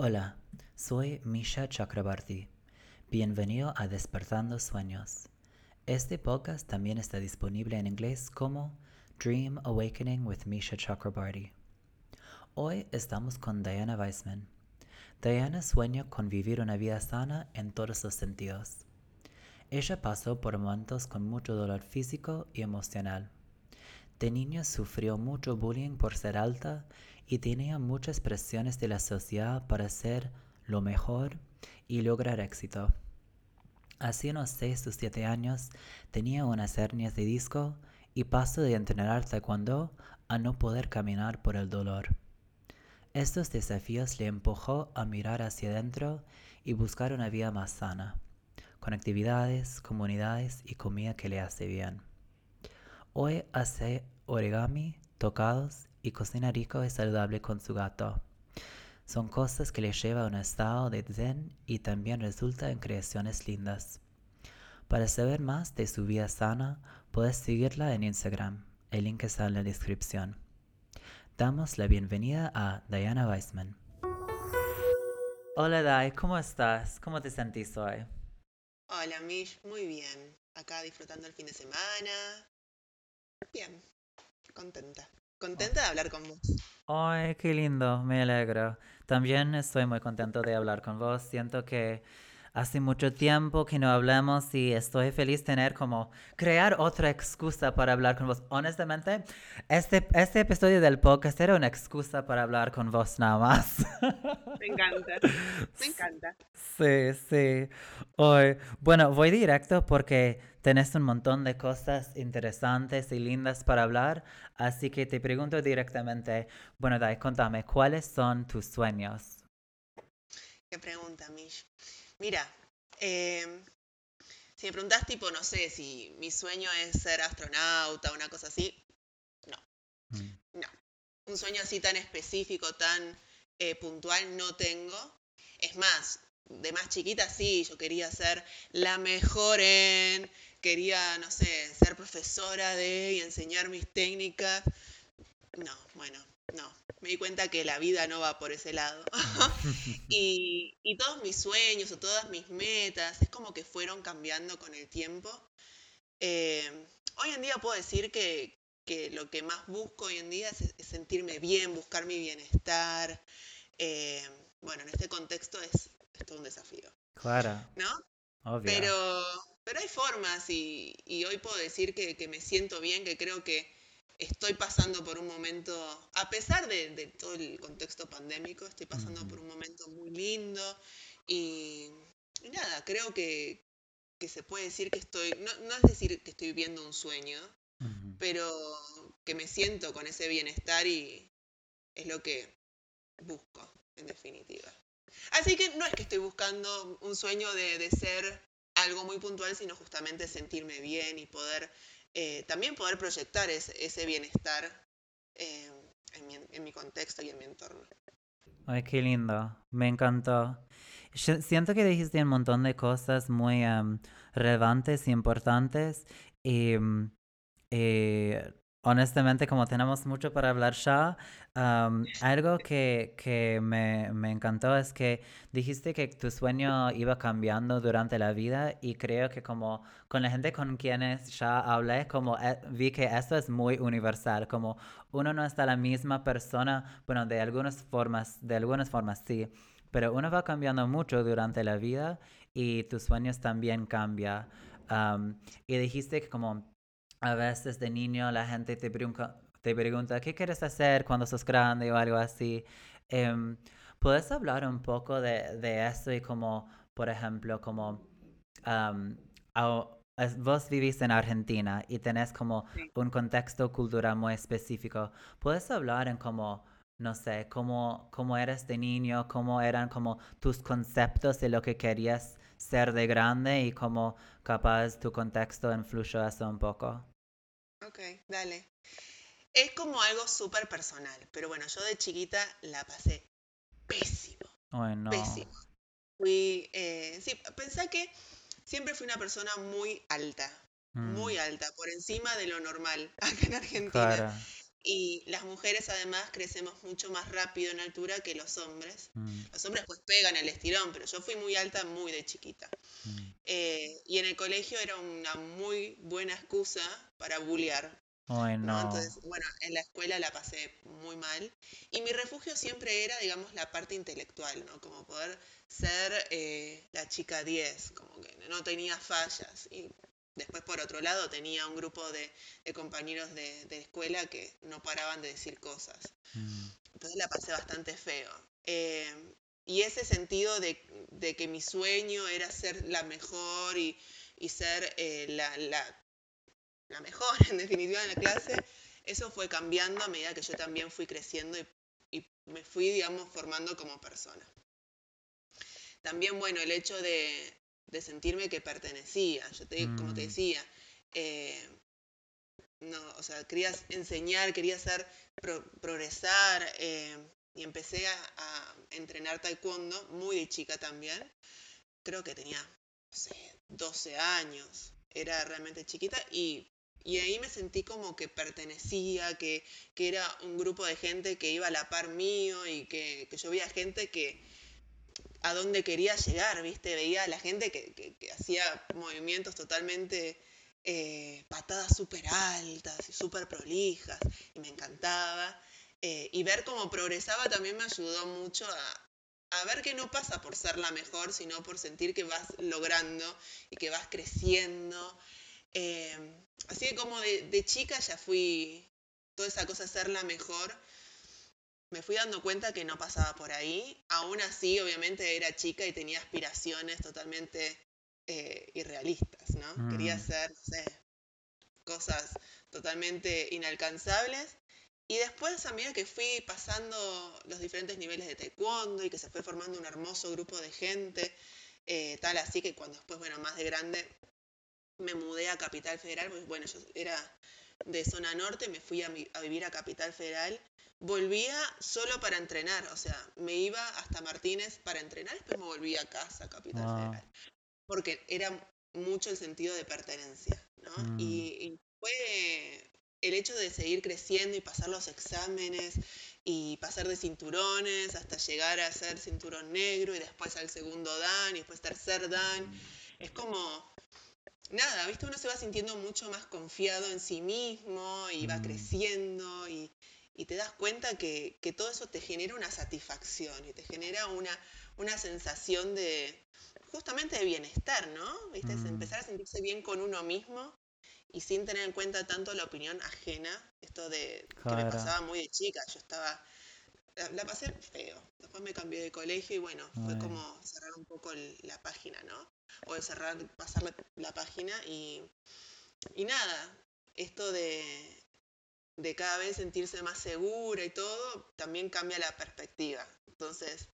Hola, soy Misha Chakrabarti. Bienvenido a Despertando Sueños. Este podcast también está disponible en inglés como Dream Awakening with Misha Chakrabarti. Hoy estamos con Diana Weissman. Diana sueña con vivir una vida sana en todos los sentidos. Ella pasó por momentos con mucho dolor físico y emocional. De niña sufrió mucho bullying por ser alta y tenía muchas presiones de la sociedad para ser lo mejor y lograr éxito. Hace unos 6 o 7 años tenía unas hernias de disco y pasó de entrenar taekwondo a no poder caminar por el dolor. Estos desafíos le empujó a mirar hacia adentro y buscar una vida más sana, con actividades, comunidades y comida que le hace bien. Hoy hace origami, tocados y cocina rico y saludable con su gato. Son cosas que le lleva a un estado de zen y también resulta en creaciones lindas. Para saber más de su vida sana, puedes seguirla en Instagram. El link está en la descripción. Damos la bienvenida a Diana Weissman. Hola Dai, ¿cómo estás? ¿Cómo te sentís hoy? Hola Mish, muy bien. Acá disfrutando el fin de semana. Bien, contenta. Contenta de hablar con vos. Ay, qué lindo, me alegro. También estoy muy contento de hablar con vos. Siento que Hace mucho tiempo que no hablamos y estoy feliz tener como crear otra excusa para hablar con vos. Honestamente, este, este episodio del podcast era una excusa para hablar con vos nada más. Me encanta, me encanta. Sí, sí. Hoy, bueno, voy directo porque tenés un montón de cosas interesantes y lindas para hablar, así que te pregunto directamente, bueno, Dai, contame, ¿cuáles son tus sueños? Qué pregunta, Mish. Mira, em, si me preguntás tipo, no sé, si mi sueño es ser astronauta, o una cosa así, no. Mm. No. Un sueño así tan específico, tan eh, puntual, no tengo. Es más, de más chiquita sí, yo quería ser la mejor en, quería, no sé, ser profesora de y enseñar mis técnicas. No, bueno, no, me di cuenta que la vida no va por ese lado. y, todos mis sueños o todas mis metas es como que fueron cambiando con el tiempo. Eh, hoy en día puedo decir que, lo que más busco hoy en día es, sentirme bien, buscar mi bienestar. Eh, bueno, en este contexto es, todo un desafío. Claro. ¿No? Pero, pero hay formas y, hoy puedo decir que, que me siento bien, que creo que estoy pasando por un momento, a pesar de, todo el contexto pandémico, estoy pasando por un momento muy lindo y, nada, creo que, se puede decir que estoy, no, es decir que estoy viviendo un sueño, pero que me siento con ese bienestar y es lo que busco, en definitiva. Así que no es que estoy buscando un sueño de, de ser algo muy puntual, sino justamente sentirme bien y poder eh, también poder proyectar ese, bienestar eh, en, mi, contexto y en mi entorno. Ay, qué lindo, me encantó. siento que dijiste un montón de cosas muy relevantes y importantes eh, honestamente, como tenemos mucho para hablar ya, algo que, me, encantó es que dijiste que tu sueño iba cambiando durante la vida y creo que como con la gente con quienes ya hablé, como eh, vi que eso es muy universal, como uno no está la misma persona, bueno, de algunas formas, de algunas formas sí, pero uno va cambiando mucho durante la vida y tus sueños también cambian. y dijiste que como a veces de niño la gente te pregunta, te pregunta ¿qué quieres hacer cuando sos grande o algo así? Em, ¿Puedes hablar un poco de, de, eso y como, por ejemplo, como vos vivís en Argentina y tenés como un contexto cultural muy específico? ¿Puedes hablar en como, no sé, cómo, cómo eres de niño, cómo eran como tus conceptos de lo que querías ser de grande y cómo capaz tu contexto influyó eso un poco? Ok, dale. Es como algo súper personal, pero bueno, yo de chiquita la pasé pésimo. Bueno. Pésimo. Fui, eh, sí, pensé que siempre fui una persona muy alta, muy mm. alta, por encima de lo normal acá en Argentina. Y las mujeres además crecemos mucho más rápido en altura que los hombres. Mm. Los hombres pues pegan el estirón, pero yo fui muy alta muy de chiquita. Mm. Eh, y en el colegio era una muy buena excusa para bullear. Entonces, bueno, en la escuela la pasé muy mal. Y mi refugio siempre era, digamos, la parte intelectual, ¿no? Como poder ser eh, la chica 10, como que no tenía fallas. Y después, por otro lado, tenía un grupo de, compañeros de, escuela que no paraban de decir cosas. Mm. Entonces la pasé bastante feo. Eh, y ese sentido de, que mi sueño era ser la mejor y, ser eh, la, la mejor, en definitiva, en la clase, eso fue cambiando a medida que yo también fui creciendo y, me fui, digamos, formando como persona. También, bueno, el hecho de, sentirme que pertenecía, yo te, como te mm. decía, eh, no, o sea, quería enseñar, quería hacer progresar eh, y empecé a, entrenar taekwondo muy de chica también. Creo que tenía, no sé, 12 años, era realmente chiquita y y ahí me sentí como que pertenecía, que, era un grupo de gente que iba a la par mío y que, yo veía gente que a dónde quería llegar, ¿viste? Veía a la gente que, hacía movimientos totalmente eh, patadas súper altas y súper prolijas y me encantaba. Eh, y ver cómo progresaba también me ayudó mucho a, a ver que no pasa por ser la mejor, sino por sentir que vas logrando y que vas creciendo Em, así que como de, chica ya fui, toda esa cosa ser la mejor, me fui dando cuenta que no pasaba por ahí. Aún así, obviamente era chica y tenía aspiraciones totalmente eh, irrealistas, ¿no? Quería mm. hacer, no sé, cosas totalmente inalcanzables. Y después, a medida que fui pasando los diferentes niveles de taekwondo y que se fue formando un hermoso grupo de gente, eh, tal así que cuando después, bueno, más de grande, me mudé a Capital Federal, pues bueno, yo era de zona norte, me fui a, vivir a Capital Federal, volvía solo para entrenar, o sea, me iba hasta Martínez para entrenar, y después me volví a casa, a Capital Federal, porque era mucho el sentido de pertenencia, ¿no? Mm. Y, fue el hecho de seguir creciendo y pasar los exámenes y pasar de cinturones hasta llegar a ser cinturón negro y después al segundo dan y después tercer dan, es como nada, ¿viste? Uno se va sintiendo mucho más confiado en sí mismo y va mm. creciendo y, te das cuenta que, todo eso te genera una satisfacción y te genera una, una sensación de, justamente de bienestar, ¿no? ¿Viste? Es mm. empezar a sentirse bien con uno mismo y sin tener en cuenta tanto la opinión ajena, esto de que me pasaba muy de chica, yo estaba, la, pasé feo, después me cambié de colegio y bueno, fue como cerrar un poco la página, ¿no? O de cerrar, pasar la, página y, y, nada, esto de, de cada vez sentirse más segura y todo, también cambia la perspectiva. Entonces,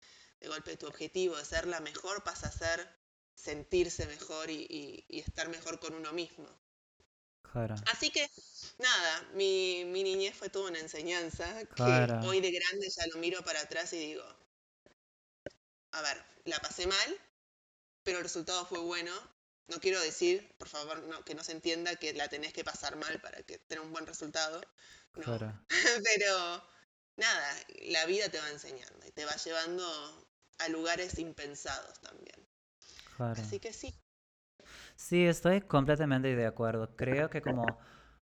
de golpe tu objetivo de ser la mejor pasa a ser sentirse mejor y, y, estar mejor con uno mismo. Así que, nada, mi, mi, niñez fue toda una enseñanza que hoy de grande ya lo miro para atrás y digo, a ver, la pasé mal, pero el resultado fue bueno. No quiero decir, por favor, no, que no se entienda que la tenés que pasar mal para que tenga un buen resultado. pero nada, la vida te va enseñando y te va llevando a lugares impensados también. Así que sí. Sí, estoy completamente de acuerdo. Creo que como,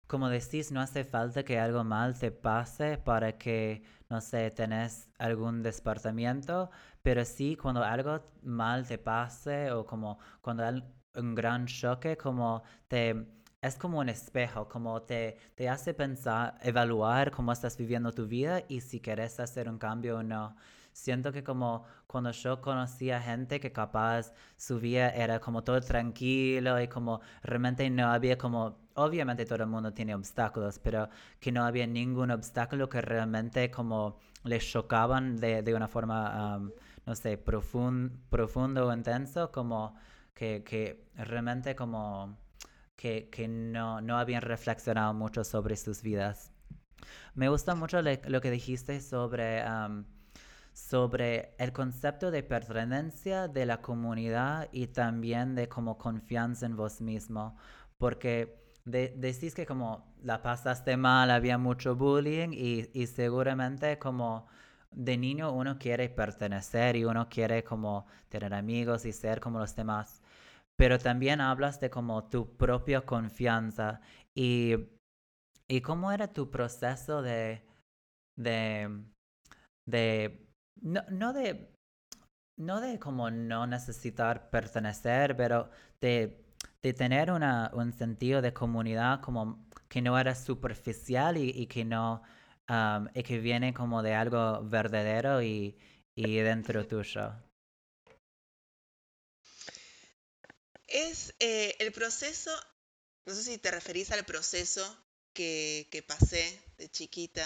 como decís, no hace falta que algo mal te pase para que, no sé, tenés algún despertamiento, pero sí, cuando algo mal te pase o como cuando hay un gran choque, como te... Es como un espejo, como te, te hace pensar, evaluar cómo estás viviendo tu vida y si quieres hacer un cambio o no. Siento que como cuando yo conocía gente que capaz su vida era como todo tranquilo y como realmente no había como, obviamente todo el mundo tiene obstáculos, pero que no había ningún obstáculo que realmente como les chocaban de, de una forma no sé, profundo o intenso, como que, realmente como que, no, no, habían reflexionado mucho sobre sus vidas. Me gusta mucho lo que dijiste sobre, sobre el concepto de pertenencia de la comunidad y también de como confianza en vos mismo, porque decís que como la pasaste mal, había mucho bullying y, y seguramente como de niño uno quiere pertenecer y uno quiere como tener amigos y ser como los demás. Pero también hablas de como tu propia confianza y, y cómo era tu proceso de, de, de no, no de, no de como no necesitar pertenecer, pero de, de tener una, un sentido de comunidad como que no era superficial y, y que no y que viene como de algo verdadero y, y dentro tuyo. Es eh, el proceso, no sé si te referís al proceso que, que pasé de chiquita.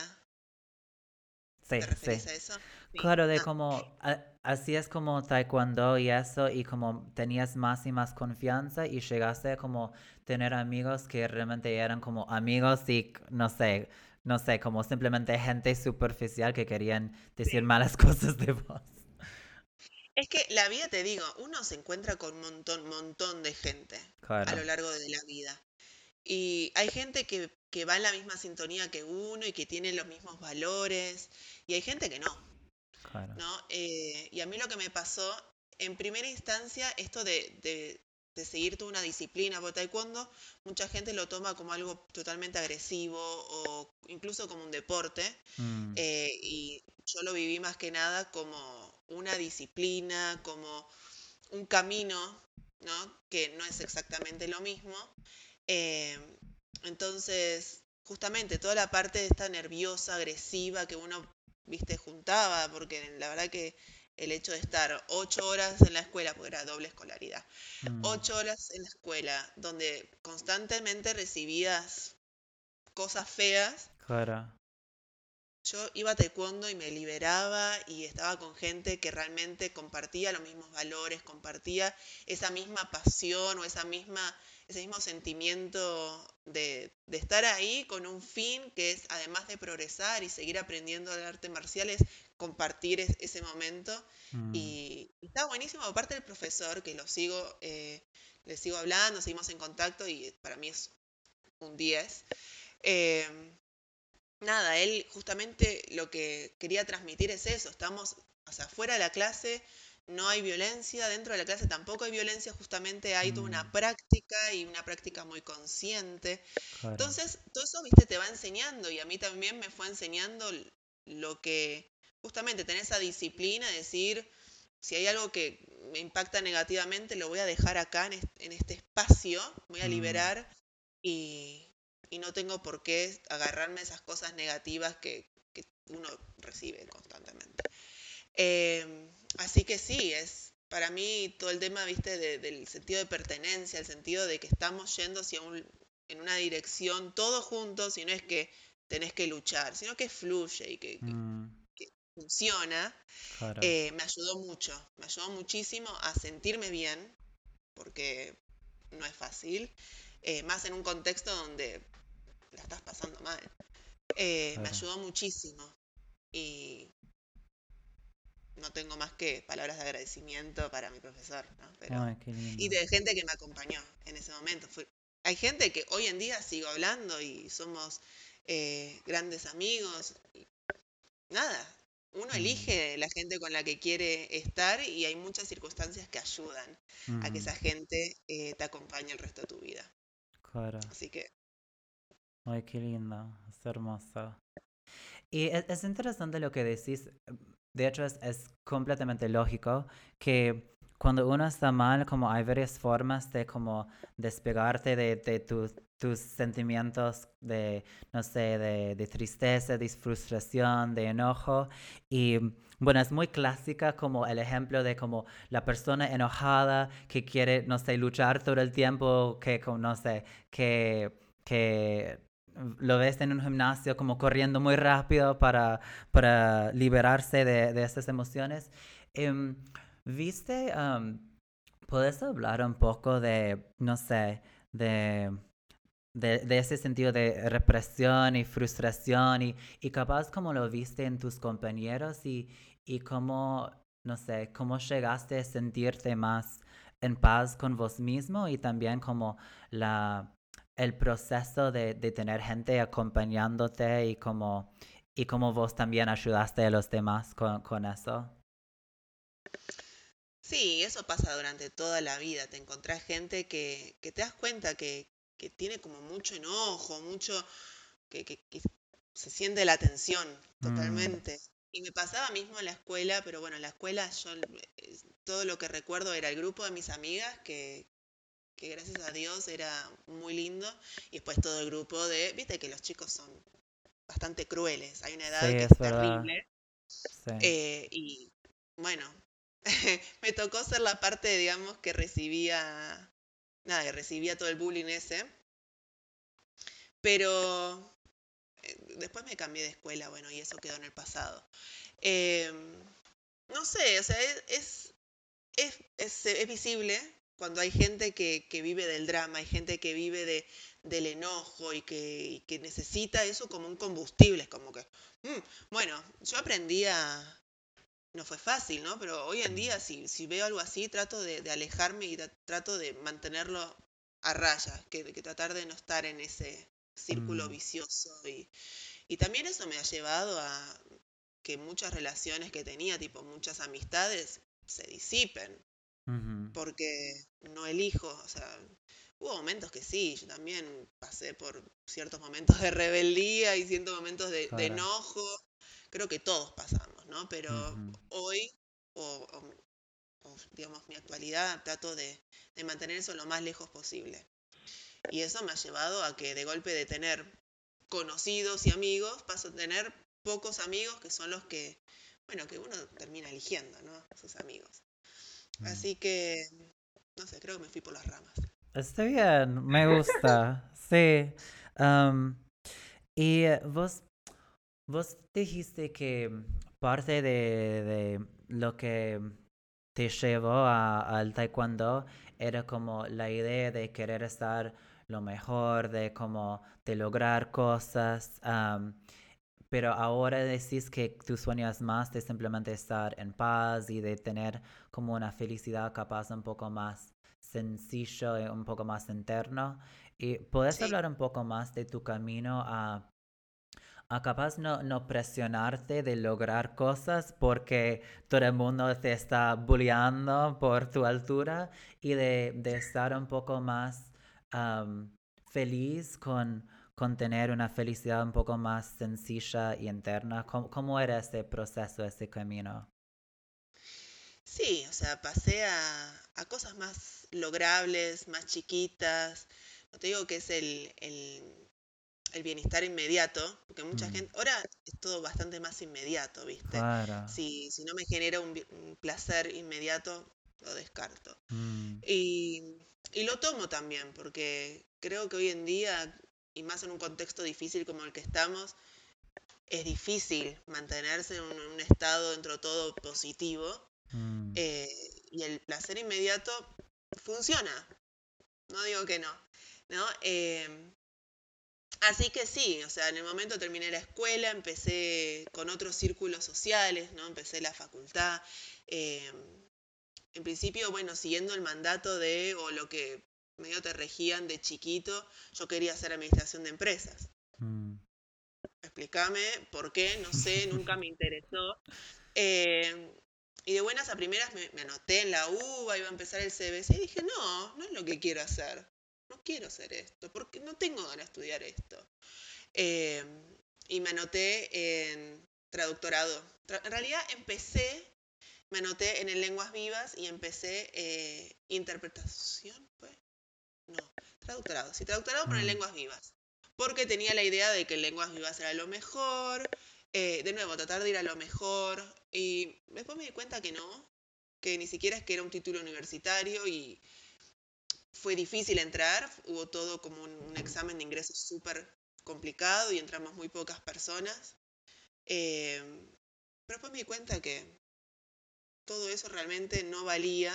Sí, ¿Te referís a eso? Claro, de ah. como, así es como taekwondo y eso, y como tenías más y más confianza y llegaste a como tener amigos que realmente eran como amigos y, no sé, no sé, como simplemente gente superficial que querían decir malas cosas de vos. Es que la vida, te digo, uno se encuentra con un montón, montón de gente a lo largo de la vida. Y hay gente que, que, va en la misma sintonía que uno y que tiene los mismos valores. Y hay gente que no. ¿no? Eh, y a mí lo que me pasó, en primera instancia, esto de, de seguir toda una disciplina, porque taekwondo mucha gente lo toma como algo totalmente agresivo o incluso como un deporte, mm. eh, y yo lo viví más que nada como una disciplina, como un camino, ¿no? que no es exactamente lo mismo. Eh, entonces, justamente toda la parte de esta nerviosa, agresiva que uno, viste, juntaba, porque la verdad que el hecho de estar ocho horas en la escuela, porque era doble escolaridad, mm. ocho horas en la escuela, donde constantemente recibías cosas feas. Claro. Yo iba a taekwondo y me liberaba y estaba con gente que realmente compartía los mismos valores, compartía esa misma pasión o esa misma, ese mismo sentimiento de, de estar ahí con un fin que es, además de progresar y seguir aprendiendo de artes marciales, compartir ese momento. Mm. Y, está buenísimo, aparte del profesor, que lo sigo, eh, le sigo hablando, seguimos en contacto y para mí es un 10. Em, nada, él justamente lo que quería transmitir es eso, estamos, o sea, fuera de la clase no hay violencia, dentro de la clase tampoco hay violencia, justamente hay toda una mm. práctica y una práctica muy consciente. Entonces, todo eso, viste, te va enseñando y a mí también me fue enseñando lo que justamente tener esa disciplina, decir, si hay algo que me impacta negativamente, lo voy a dejar acá en este, espacio, voy a mm. liberar y, no tengo por qué agarrarme esas cosas negativas que, uno recibe constantemente. Em, así que sí, es para mí todo el tema, viste, del sentido de pertenencia, el sentido de que estamos yendo hacia un, en una dirección todos juntos y no es que tenés que luchar, sino que fluye y que, mm. funciona, eh, me ayudó mucho, me ayudó muchísimo a sentirme bien, porque no es fácil, eh, más en un contexto donde la estás pasando mal. Eh, me ayudó muchísimo y no tengo más que palabras de agradecimiento para mi profesor, y de gente que me acompañó en ese momento. hay gente que hoy en día sigo hablando y somos grandes amigos. nada, uno mm. elige la gente con la que quiere estar y hay muchas circunstancias que ayudan a que esa gente eh, te acompañe el resto de tu vida. Claro. Así que. Ay, qué lindo, es hermoso. Y es, interesante lo que decís. De hecho, es, es completamente lógico que cuando uno está mal, como hay varias formas de como despegarte de, de tus, tus sentimientos de, no sé, de, de, tristeza, de frustración, de enojo. Y bueno, es muy clásica como el ejemplo de como la persona enojada que quiere, no sé, luchar todo el tiempo, que, no sé, que, que lo ves en un gimnasio como corriendo muy rápido para, para liberarse de, de estas emociones. Em, ¿Viste? ¿Puedes hablar un poco de, no sé, de, de, ese sentido de represión y frustración y, y, capaz como lo viste en tus compañeros y, y cómo, no sé, cómo llegaste a sentirte más en paz con vos mismo y también como la, el proceso de, de, tener gente acompañándote y como, y como vos también ayudaste a los demás con, con eso. Sí, eso pasa durante toda la vida. Te encontrás gente que, que te das cuenta que, que, tiene como mucho enojo, mucho que, que se siente la tensión mm. totalmente. Y me pasaba mismo en la escuela, pero bueno, en la escuela yo eh, todo lo que recuerdo era el grupo de mis amigas, que, que gracias a Dios era muy lindo, y después todo el grupo de, viste que los chicos son bastante crueles, hay una edad que es, terrible. Eh, y bueno, me tocó ser la parte, digamos, que recibía, nada, que recibía todo el bullying ese. Pero eh, después me cambié de escuela, bueno, y eso quedó en el pasado. Em, no sé, o sea, es, es, es, visible cuando hay gente que, que, vive del drama, hay gente que vive de, del enojo y que, que, necesita eso como un combustible, es como que, mm, bueno, yo aprendí a... No fue fácil, ¿no? Pero hoy en día si, si veo algo así, trato de, de alejarme y trato de mantenerlo a raya, que, que tratar de no estar en ese, círculo mm. vicioso. Y, y también eso me ha llevado a que muchas relaciones que tenía, tipo muchas amistades, se disipen. Porque no elijo, o sea, hubo momentos que sí, yo también pasé por ciertos momentos de rebeldía y ciertos momentos de, enojo. Creo que todos pasamos, ¿no? Pero hoy, o, digamos mi actualidad, trato de, de mantener eso lo más lejos posible. Y eso me ha llevado a que de golpe de tener conocidos y amigos, paso a tener pocos amigos que son los que, bueno, que uno termina eligiendo, ¿no? Sus amigos. Mm. Así que, no sé, creo que me fui por las ramas. Está bien, me gusta, sí. y vos, vos dijiste que parte de, de lo que te llevó al taekwondo era como la idea de querer estar lo mejor, de cómo de lograr cosas. Pero ahora decís que tu sueño es más de simplemente estar en paz y de tener como una felicidad capaz un poco más sencillo y un poco más interno. ¿Y puedes hablar un poco más de tu camino a, a capaz no, no presionarte de lograr cosas porque todo el mundo te está bulleando por tu altura y de, de estar un poco más feliz con, con tener una felicidad un poco más sencilla y interna? ¿Cómo, era ese proceso, ese camino? Sí, o sea, pasé a, a, cosas más logrables, más chiquitas. No te digo que es el, el, el bienestar inmediato, porque mucha mm. gente, ahora es todo bastante más inmediato, ¿viste? Claro. Si, si no me genera un, un placer inmediato, lo descarto. Mm. Y y lo tomo también, porque creo que hoy en día, y más en un contexto difícil como el que estamos, es difícil mantenerse en un, estado dentro de todo positivo. Mm. Eh, y el placer inmediato funciona. No digo que no. ¿no? Eh, así que sí, o sea, en el momento terminé la escuela, empecé con otros círculos sociales, ¿no? Empecé la facultad. Eh, en principio, bueno, siguiendo el mandato de, o lo que medio te regían de chiquito, yo quería hacer administración de empresas. Mm. Explícame por qué, no sé, nunca me interesó. Eh, y de buenas a primeras me, anoté en la UBA, iba a empezar el CBC y dije, no, no es lo que quiero hacer. No quiero hacer esto, porque no tengo ganas de estudiar esto. Eh, y me anoté en traductorado. en realidad empecé me anoté en el Lenguas Vivas y empecé eh, interpretación, pues. No, traductorado. Sí, traductorado el mm. Lenguas Vivas. Porque tenía la idea de que Lenguas Vivas era lo mejor. Eh, de nuevo, tratar de ir a lo mejor. Y después me di cuenta que no, que ni siquiera es que era un título universitario y fue difícil entrar. Hubo todo como un, examen de ingreso súper complicado y entramos muy pocas personas. Eh, pero después me di cuenta que todo eso realmente no valía.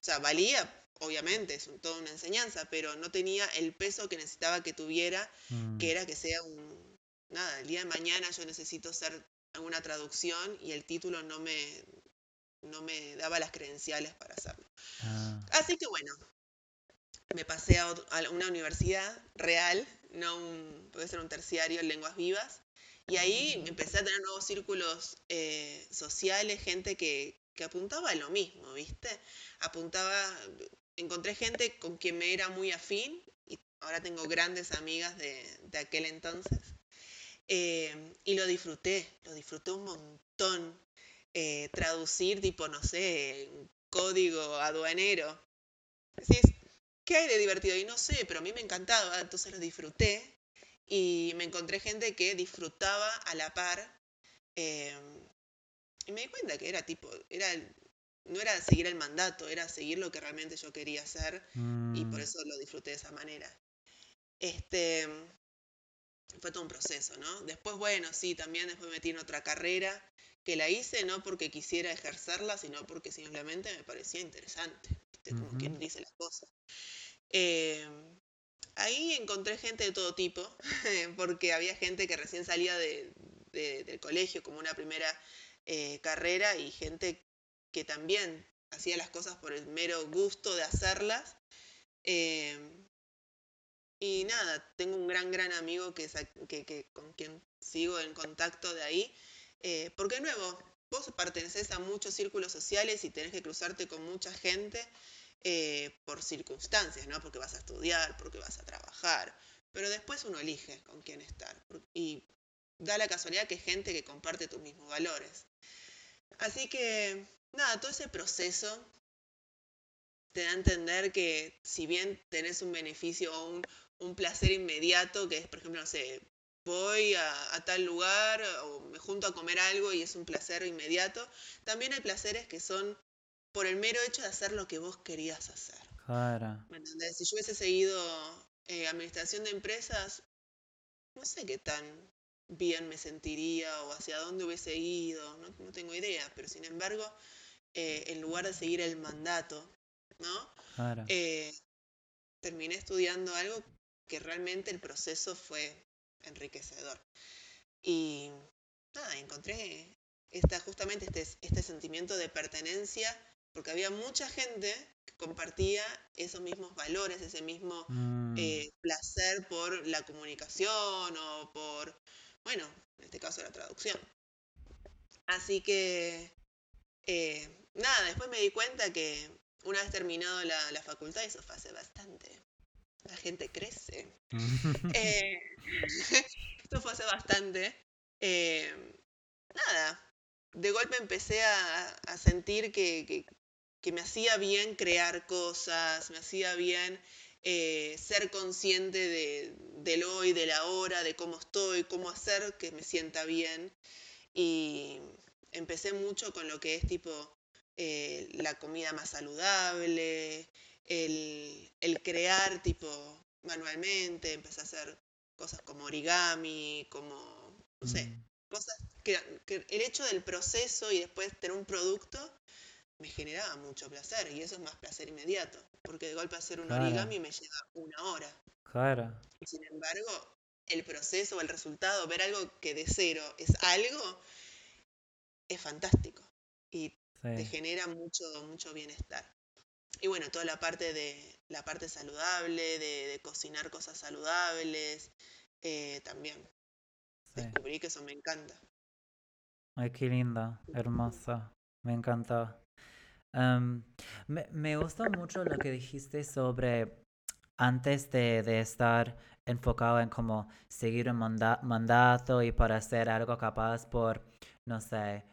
O sea, valía, obviamente, es toda una enseñanza, pero no tenía el peso que necesitaba que tuviera, mm. que era que sea un... Nada, el día de mañana yo necesito hacer alguna traducción y el título no me, no me daba las credenciales para hacerlo. Ah. Así que bueno, me pasé a, una universidad real, no un, puede ser un terciario en lenguas vivas, y ahí empecé a tener nuevos círculos eh, sociales, gente que, que apuntaba a lo mismo, ¿viste? Apuntaba, encontré gente con quien me era muy afín y ahora tengo grandes amigas de, de aquel entonces. Eh, y lo disfruté, lo disfruté un montón. Eh, traducir tipo, no sé, código aduanero. Decís, ¿qué hay de divertido? Y no sé, pero a mí me encantaba, entonces lo disfruté y me encontré gente que disfrutaba a la par. Eh, y me di cuenta que era tipo, era no era seguir el mandato, era seguir lo que realmente yo quería hacer y por mm. eso lo disfruté de esa manera. Este, fue todo un proceso, ¿no? Después, bueno, sí, también después me metí en otra carrera que la hice no porque quisiera ejercerla, sino porque simplemente me parecía interesante, como quien dice las cosas. Eh, ahí encontré gente de todo tipo, porque había gente que recién salía de, del colegio como una primera eh, carrera y gente que también hacía las cosas por el mero gusto de hacerlas. Eh, y nada, tengo un gran, gran amigo que, con quien sigo en contacto de ahí, eh, porque nuevo, vos perteneces a muchos círculos sociales y tenés que cruzarte con mucha gente eh, por circunstancias, ¿no? Porque vas a estudiar, porque vas a trabajar, pero después uno elige con quién estar. Y da la casualidad que es gente que comparte tus mismos valores. Así que, nada, todo ese proceso te da a entender que si bien tenés un beneficio o un, un placer inmediato, que es, por ejemplo, no sé, voy a, tal lugar o me junto a comer algo y es un placer inmediato. También hay placeres que son por el mero hecho de hacer lo que vos querías hacer. Claro. Si yo hubiese seguido eh, administración de empresas, no sé qué tan bien me sentiría o hacia dónde hubiese ido, no, tengo idea, pero sin embargo, eh, en lugar de seguir el mandato, ¿no? Claro. Eh, terminé estudiando algo que realmente el proceso fue enriquecedor. Y nada, encontré esta, justamente este, este sentimiento de pertenencia, porque había mucha gente que compartía esos mismos valores, ese mismo mm. eh, placer por la comunicación o por, bueno, en este caso la traducción. Así que, eh, nada, después me di cuenta que una vez terminado la, la facultad, eso fue hace bastante, la gente crece. Eh, esto fue hace bastante. Eh, nada, de golpe empecé a, sentir que, me hacía bien crear cosas, me hacía bien eh, ser consciente de, del hoy, de la hora, de cómo estoy, cómo hacer que me sienta bien. Y empecé mucho con lo que es tipo la comida más saludable, el, crear tipo manualmente, empecé a hacer cosas como origami, como, no sé, mm. cosas que, el hecho del proceso y después tener un producto me generaba mucho placer y eso es más placer inmediato, porque de golpe hacer un origami me lleva una hora. Claro. Y sin embargo, el proceso o el resultado, ver algo que de cero es algo, es fantástico y te genera mucho, mucho bienestar. Y bueno, toda la parte de la parte saludable, de, cocinar cosas saludables, eh, también. Descubrí que eso me encanta. Ay, qué linda, hermosa, me encantó. Em, me, me gustó mucho lo que dijiste sobre antes de, de estar enfocado en cómo seguir un mandato y para hacer algo capaz por, no sé,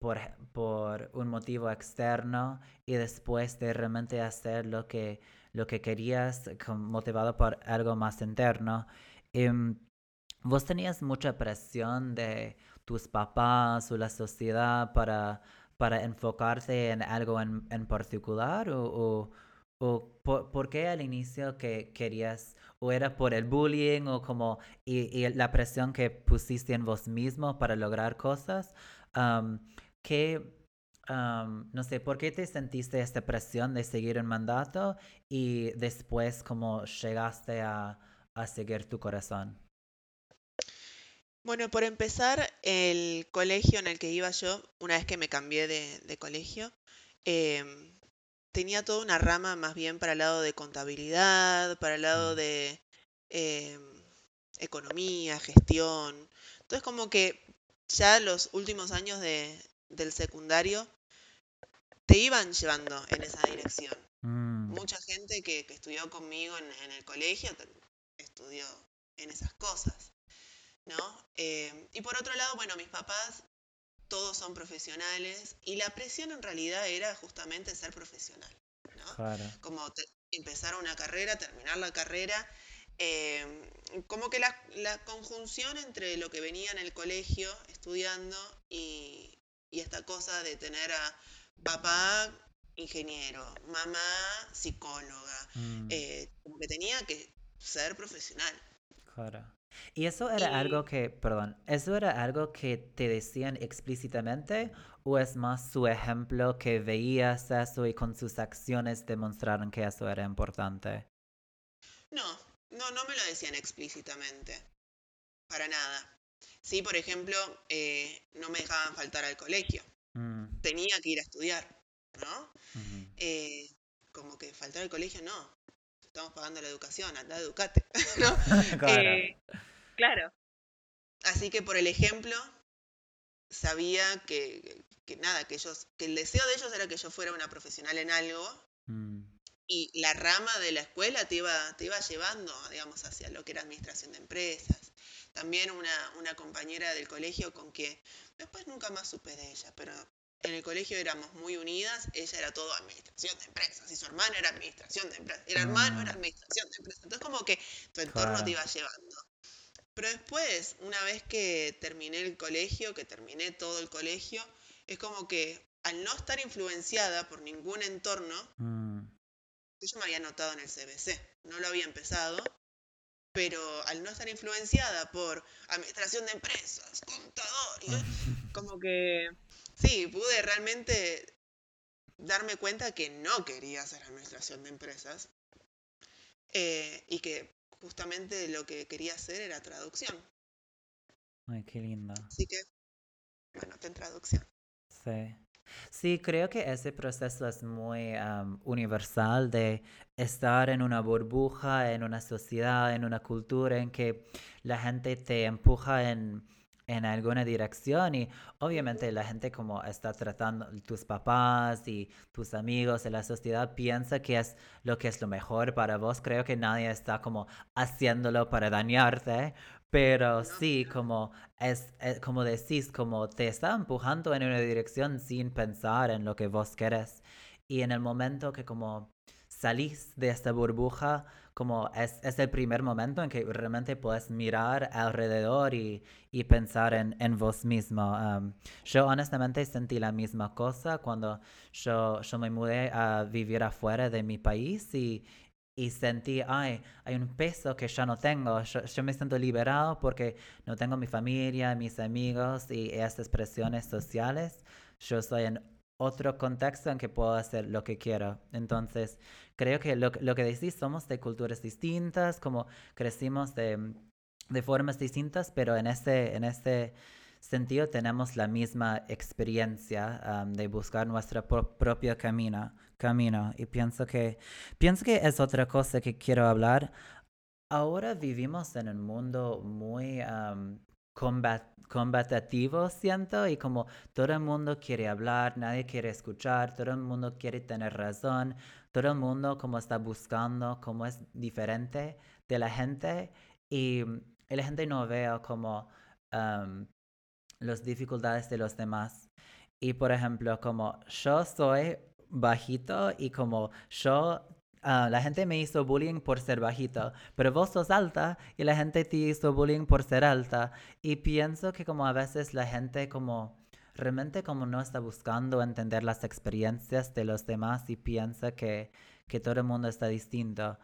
por, por un motivo externo y después de realmente hacer lo que, lo que querías motivado por algo más interno. Em, ¿Vos tenías mucha presión de tus papás o la sociedad para, para enfocarte en algo en, en particular o, o, por, qué al inicio que querías o era por el bullying o como y la presión que pusiste en vos mismo para lograr cosas ¿qué, no sé, por qué te sentiste esta presión de seguir un mandato y después cómo llegaste a, a seguir tu corazón? Bueno, por empezar, el colegio en el que iba yo, una vez que me cambié de, de colegio, em, tenía toda una rama más bien para el lado de contabilidad, para el lado mm. de em, economía, gestión. Entonces como que ya los últimos años de, del secundario te iban llevando en esa dirección. Mm. Mucha gente que, estudió conmigo en, el colegio estudió en esas cosas, ¿no? Em, y por otro lado, bueno, mis papás todos son profesionales y la presión en realidad era justamente ser profesional, ¿no? Como empezar una carrera, terminar la carrera, em, como que la, conjunción entre lo que venía en el colegio estudiando y, esta cosa de tener a papá ingeniero, mamá psicóloga, mm. eh, como que tenía que ser profesional. Claro. ¿Y eso era algo que, perdón, eso era algo que te decían explícitamente o es más su ejemplo que veías eso y con sus acciones demostraron que eso era importante? No, no, no me lo decían explícitamente, para nada. Sí, por ejemplo, eh, no me dejaban faltar al colegio. Mm. Tenía que ir a estudiar, ¿no? Eh, como que faltar al colegio, no estamos pagando la educación, anda, educate. ¿no? claro. Eh, claro. Así que por el ejemplo, sabía que, nada, que ellos, que el deseo de ellos era que yo fuera una profesional en algo. Mm. Y la rama de la escuela te iba, te iba llevando, digamos, hacia lo que era administración de empresas. También una, una compañera del colegio con que después nunca más supe de ella, pero en el colegio éramos muy unidas, ella era todo administración de empresas y su hermano era administración de empresas, el hermano era mm. administración de empresas. Entonces como que tu entorno te iba llevando. Pero después, una vez que terminé el colegio, que terminé todo el colegio, es como que al no estar influenciada por ningún entorno, mm. yo me había notado en el CBC, no lo había empezado, pero al no estar influenciada por administración de empresas, contador, como que sí, pude realmente darme cuenta que no quería hacer administración de empresas eh, y que justamente lo que quería hacer era traducción. Ay, qué lindo. Así que, bueno, en traducción. Sí. Sí, creo que ese proceso es muy universal de estar en una burbuja, en una sociedad, en una cultura en que la gente te empuja en en alguna dirección y obviamente la gente como está tratando, tus papás y tus amigos de la sociedad piensa que es lo que es lo mejor para vos. Creo que nadie está como haciéndolo para dañarte, pero sí, como es, eh, como decís, como te está empujando en una dirección sin pensar en lo que vos querés. Y en el momento que como salís de esta burbuja, como es, es, el primer momento en que realmente puedes mirar alrededor y, y pensar en, en, vos mismo. yo honestamente sentí la misma cosa cuando yo, yo me mudé a vivir afuera de mi país y, y sentí, ay, hay un peso que ya no tengo. Yo, me siento liberado porque no tengo mi familia, mis amigos y estas presiones sociales. Yo soy en otro contexto en que puedo hacer lo que quiero. Entonces, creo que lo, lo que decís, somos de culturas distintas, como crecimos de, de formas distintas, pero en este, en este sentido tenemos la misma experiencia de buscar nuestro propio camino, camino. Y pienso que, pienso que es otra cosa que quiero hablar. Ahora vivimos en un mundo muy combat, combatativo, siento, y como todo el mundo quiere hablar, nadie quiere escuchar, todo el mundo quiere tener razón, todo el mundo como está buscando cómo es diferente de la gente y, la gente no vea como las dificultades de los demás. Y por ejemplo, como yo soy bajito y como yo Ah, la gente me hizo bullying por ser bajito, pero vos sos alta y la gente te hizo bullying por ser alta. Y pienso que como a veces la gente como realmente como no está buscando entender las experiencias de los demás y piensa que, que todo el mundo está distinto.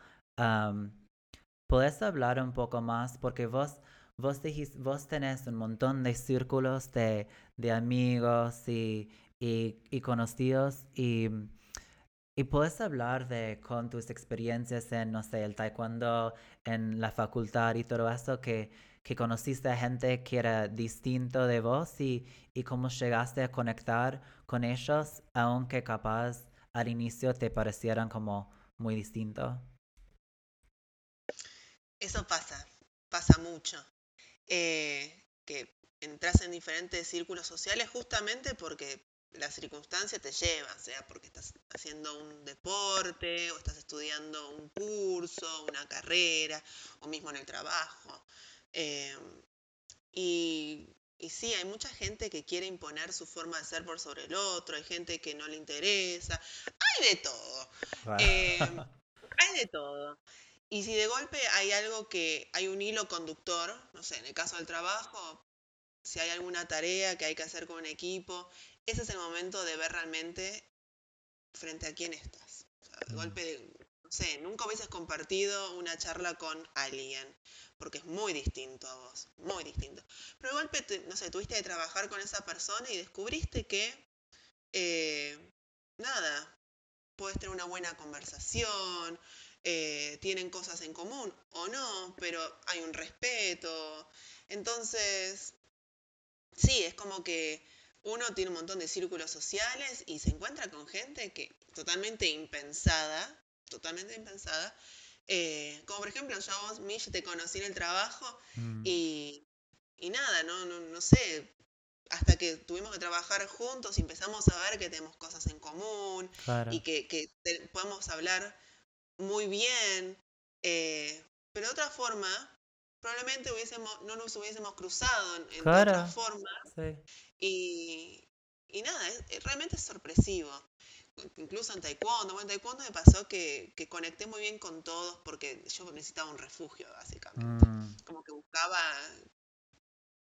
¿Puedes hablar un poco más? Porque vos, vos, dijiste, vos tenés un montón de círculos de, de amigos y, y, y conocidos y ¿Y puedes hablar de con tus experiencias en, no sé, el taekwondo, en la facultad y todo eso, que, que conociste a gente que era distinto de vos y, y cómo llegaste a conectar con ellos, aunque capaz al inicio te parecieran como muy distintos? Eso pasa, pasa mucho. Eh, que entras en diferentes círculos sociales justamente porque la circunstancia te lleva, sea porque estás haciendo un deporte o estás estudiando un curso, una carrera o mismo en el trabajo. Eh, y, y, sí, hay mucha gente que quiere imponer su forma de ser por sobre el otro, hay gente que no le interesa, hay de todo. Eh, hay de todo. Y si de golpe hay algo que, hay un hilo conductor, no sé, en el caso del trabajo, si hay alguna tarea que hay que hacer con un equipo, ese es el momento de ver realmente frente a quién estás. O sea, de golpe, no sé, nunca hubieses compartido una charla con alguien, porque es muy distinto a vos, muy distinto. Pero de golpe, no sé, tuviste que trabajar con esa persona y descubriste que, eh, nada, puedes tener una buena conversación, eh, tienen cosas en común o no, pero hay un respeto. Entonces, sí, es como que uno tiene un montón de círculos sociales y se encuentra con gente que totalmente impensada, totalmente impensada. Eh, como por ejemplo, yo a vos, Mish, te conocí en el trabajo mm. y, y, nada, no, no, sé, hasta que tuvimos que trabajar juntos y empezamos a ver que tenemos cosas en común y que, que podemos hablar muy bien, eh, pero de otra forma, probablemente hubiésemos, no nos hubiésemos cruzado en, de otra forma. Y, y nada, es, realmente es sorpresivo. Incluso en taekwondo, en taekwondo me pasó que, que, conecté muy bien con todos porque yo necesitaba un refugio, básicamente. Mm. Como que buscaba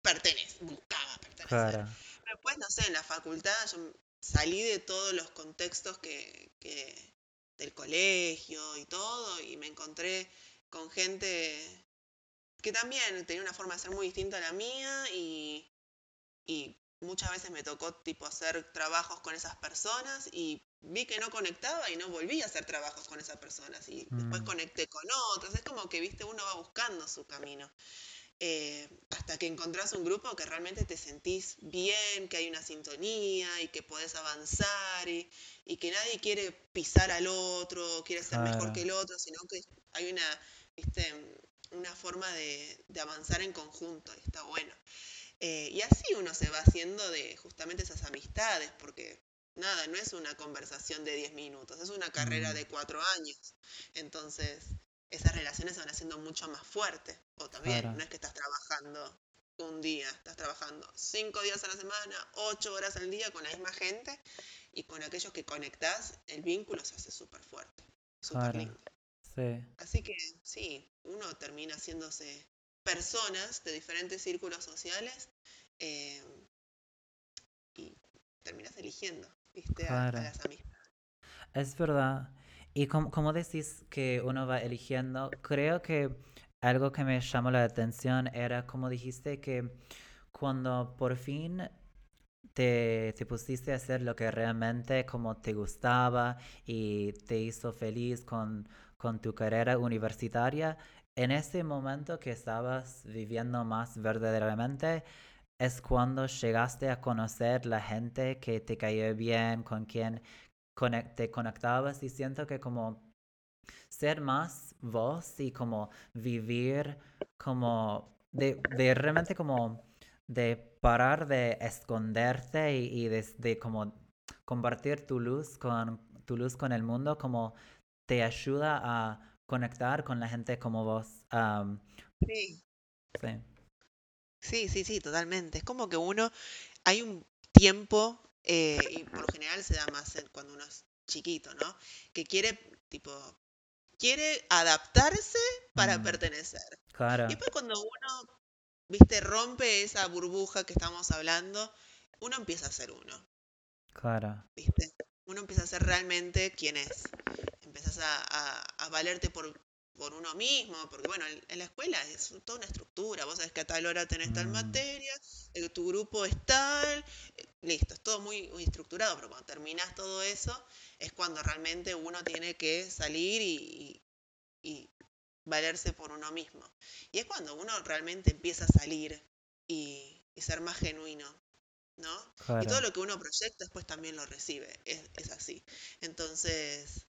pertenecer, buscaba pertenecer. después, no sé, en la facultad yo salí de todos los contextos que, que del colegio y todo, y me encontré con gente que también tenía una forma de ser muy distinta a la mía y, y muchas veces me tocó tipo hacer trabajos con esas personas y vi que no conectaba y no volví a hacer trabajos con esas personas y después mm. conecté con otras. Es como que, viste, uno va buscando su camino. Eh, hasta que encontrás un grupo que realmente te sentís bien, que hay una sintonía y que podés avanzar y, y que nadie quiere pisar al otro, quiere ser mejor que el otro, sino que hay una, ¿viste? Una forma de, de avanzar en conjunto y está bueno. Eh, y así uno se va haciendo de justamente esas amistades, porque nada, no es una conversación de 10 minutos, es una carrera mm. de 4 años. Entonces, esas relaciones se van haciendo mucho más fuertes. O también, no es que estás trabajando un día, estás trabajando cinco días a la semana, ocho horas al día con la misma gente y con aquellos que conectás, el vínculo se hace súper fuerte, súper lindo. Así que sí, uno termina haciéndose personas de diferentes círculos sociales eh, y terminas eligiendo, ¿viste? A, las. Es verdad. Y como, decís que uno va eligiendo, creo que algo que me llamó la atención era como dijiste que cuando por fin te, te, pusiste a hacer lo que realmente como te gustaba y te hizo feliz con, con tu carrera universitaria, en ese momento que estabas viviendo más verdaderamente, es cuando llegaste a conocer la gente que te cayó bien, con quien te conectabas y siento que como ser más vos y como vivir como de, realmente como de parar de esconderte y, de, como compartir tu luz con tu luz con el mundo como te ayuda a conectar con la gente como vos. sí. sí. Sí, sí, sí, totalmente. Es como que uno, hay un tiempo eh, y por lo general se da más cuando uno es chiquito, ¿no? Que quiere, tipo, quiere adaptarse para mm. pertenecer. Claro. Y después cuando uno, viste, rompe esa burbuja que estamos hablando, uno empieza a ser uno. Claro. ¿Viste? Uno empieza a ser realmente quien es. Empiezas a, a valerte por por uno mismo, porque bueno, en, la escuela es toda una estructura, vos sabés que a tal hora tenés tal mm. materia, eh, tu grupo es tal, eh, listo, es todo muy, muy, estructurado, pero cuando terminas todo eso es cuando realmente uno tiene que salir y, y, valerse por uno mismo. Y es cuando uno realmente empieza a salir y, y ser más genuino. ¿No? Y todo lo que uno proyecta después también lo recibe, es, así. Entonces,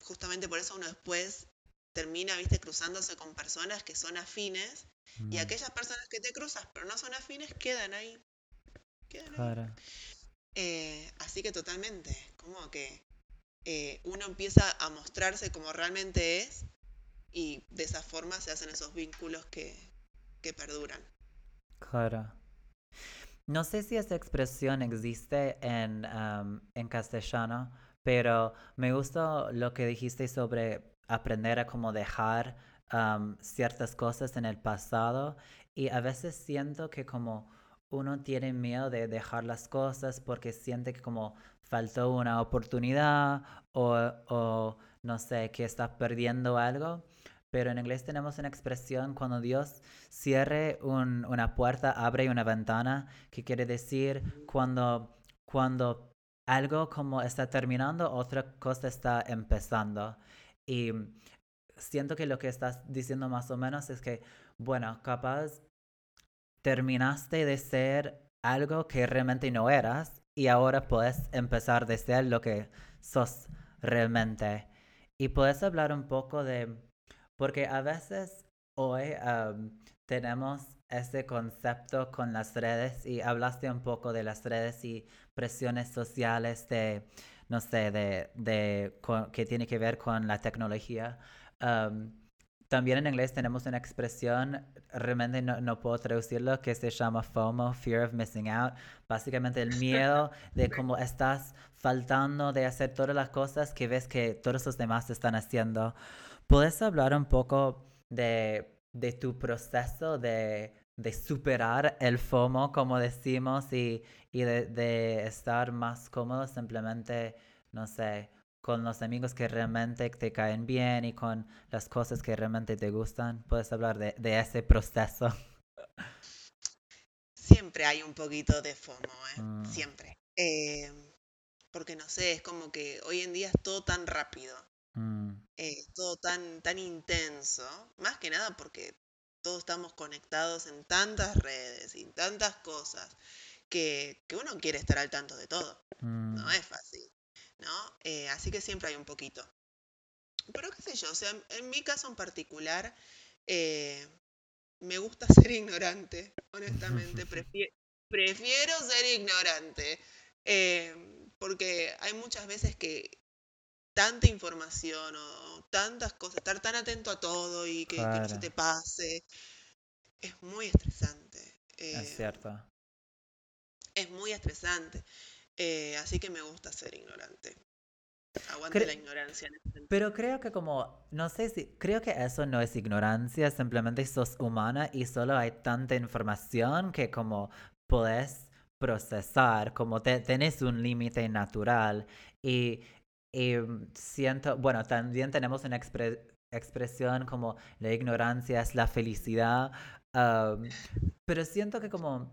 justamente por eso uno después termina, viste, cruzándose con personas que son afines y mm. aquellas personas que te cruzas pero no son afines quedan ahí. Quedan eh, así que totalmente, como que eh, uno empieza a mostrarse como realmente es y de esa forma se hacen esos vínculos que, que perduran. Claro. No sé si esa expresión existe en, en castellano, pero me gustó lo que dijiste sobre aprender a como dejar ciertas cosas en el pasado y a veces siento que como uno tiene miedo de dejar las cosas porque siente que como faltó una oportunidad o, o no sé, que está perdiendo algo pero en inglés tenemos una expresión cuando Dios cierre una puerta, abre una ventana, que quiere decir cuando, cuando algo como está terminando, otra cosa está empezando. Y siento que lo que estás diciendo más o menos es que, bueno, capaz terminaste de ser algo que realmente no eras y ahora puedes empezar de ser lo que sos realmente. Y puedes hablar un poco de porque a veces hoy tenemos ese concepto con las redes y hablaste un poco de las redes y presiones sociales de, no sé, de, de que tiene que ver con la tecnología. también en inglés tenemos una expresión, realmente no, no, puedo traducirlo, que se llama FOMO, Fear of Missing Out. Básicamente el miedo de cómo estás faltando de hacer todas las cosas que ves que todos los demás están haciendo. ¿Puedes hablar un poco de, tu proceso de, superar el FOMO, como decimos, y, de, estar más cómodo simplemente, no sé, con los amigos que realmente te caen bien y con las cosas que realmente te gustan? ¿Puedes hablar de, ese proceso? Siempre hay un poquito de FOMO, ¿eh? Mm. Siempre. Eh, porque no sé, es como que hoy en día es todo tan rápido. Mm. Eh, todo tan, tan intenso, más que nada porque todos estamos conectados en tantas redes y tantas cosas que, uno quiere estar al tanto de todo. No mm. es fácil, ¿no? Eh, así que siempre hay un poquito. Pero qué sé yo, o sea, en mi caso en particular, eh, me gusta ser ignorante, honestamente. prefiero ser ignorante. porque hay muchas veces que tanta información o tantas cosas, estar tan atento a todo y que, no se te pase, es muy estresante. es eh, cierto. Es muy estresante. Eh, así que me gusta ser ignorante. Aguante la ignorancia. Pero creo que como, no sé si, creo que eso no es ignorancia, simplemente sos humana y solo hay tanta información que como puedes procesar, como te, tenés un límite natural y y mm, siento, bueno, también tenemos una expresión como la ignorancia es la felicidad, pero siento que como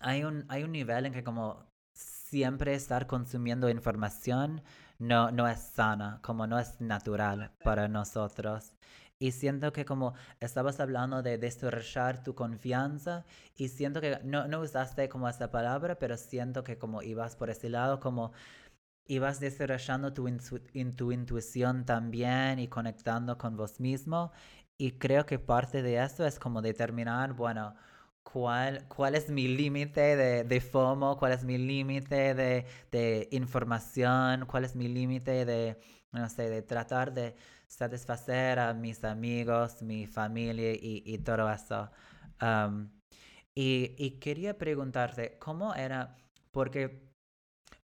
hay un, hay un nivel en que como siempre estar consumiendo información no, no es sana, como no es natural para nosotros. Y siento que como estabas hablando de desarrollar tu confianza y siento que no, no usaste como esa palabra, pero siento que como ibas por ese lado, como y vas desarrollando tu, intuición también y conectando con vos mismo. Y creo que parte de eso es como determinar, bueno, cuál, cuál es mi límite de, de, FOMO, cuál es mi límite de, de, información, cuál es mi límite de, no sé, de tratar de satisfacer a mis amigos, mi familia y, y todo eso. y, y quería preguntarte, ¿cómo era? Porque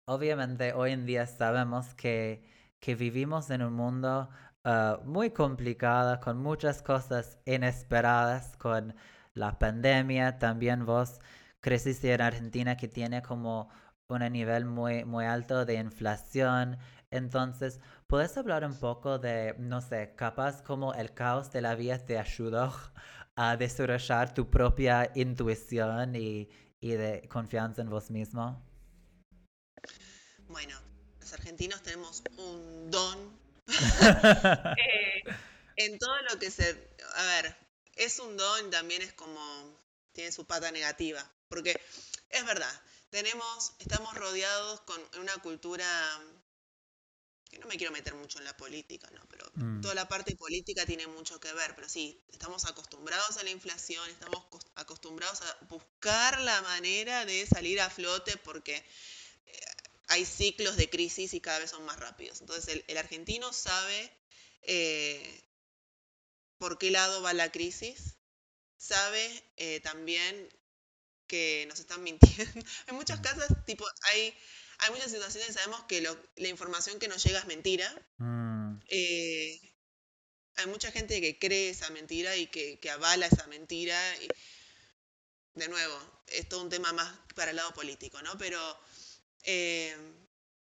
obviamente hoy en día sabemos que, que vivimos en un mundo uh, muy complicado, con muchas cosas inesperadas, con la pandemia. También vos creciste en Argentina que tiene como un nivel muy, muy alto de inflación. Entonces, ¿puedes hablar un poco de, no sé, capaz como el caos de la vida te ayudó a desarrollar tu propia intuición y, y de confianza en vos mismo? Bueno, los argentinos tenemos un don eh, en todo lo que se... A ver, es un don, también es como... tiene su pata negativa, porque es verdad, tenemos, estamos rodeados con una cultura que no me quiero meter mucho en la política, ¿no? Pero mm. toda la parte política tiene mucho que ver, pero sí, estamos acostumbrados a la inflación, estamos acostumbrados a buscar la manera de salir a flote porque eh, hay ciclos de crisis y cada vez son más rápidos. Entonces el, argentino sabe eh, por qué lado va la crisis, sabe eh, también que nos están mintiendo. en muchas casas, tipo, hay hay muchas situaciones sabemos que la información que nos llega es mentira. Mm. Eh, hay mucha gente que cree esa mentira y que, avala esa mentira. Y, de nuevo, es todo un tema más para el lado político, ¿no? Pero eh,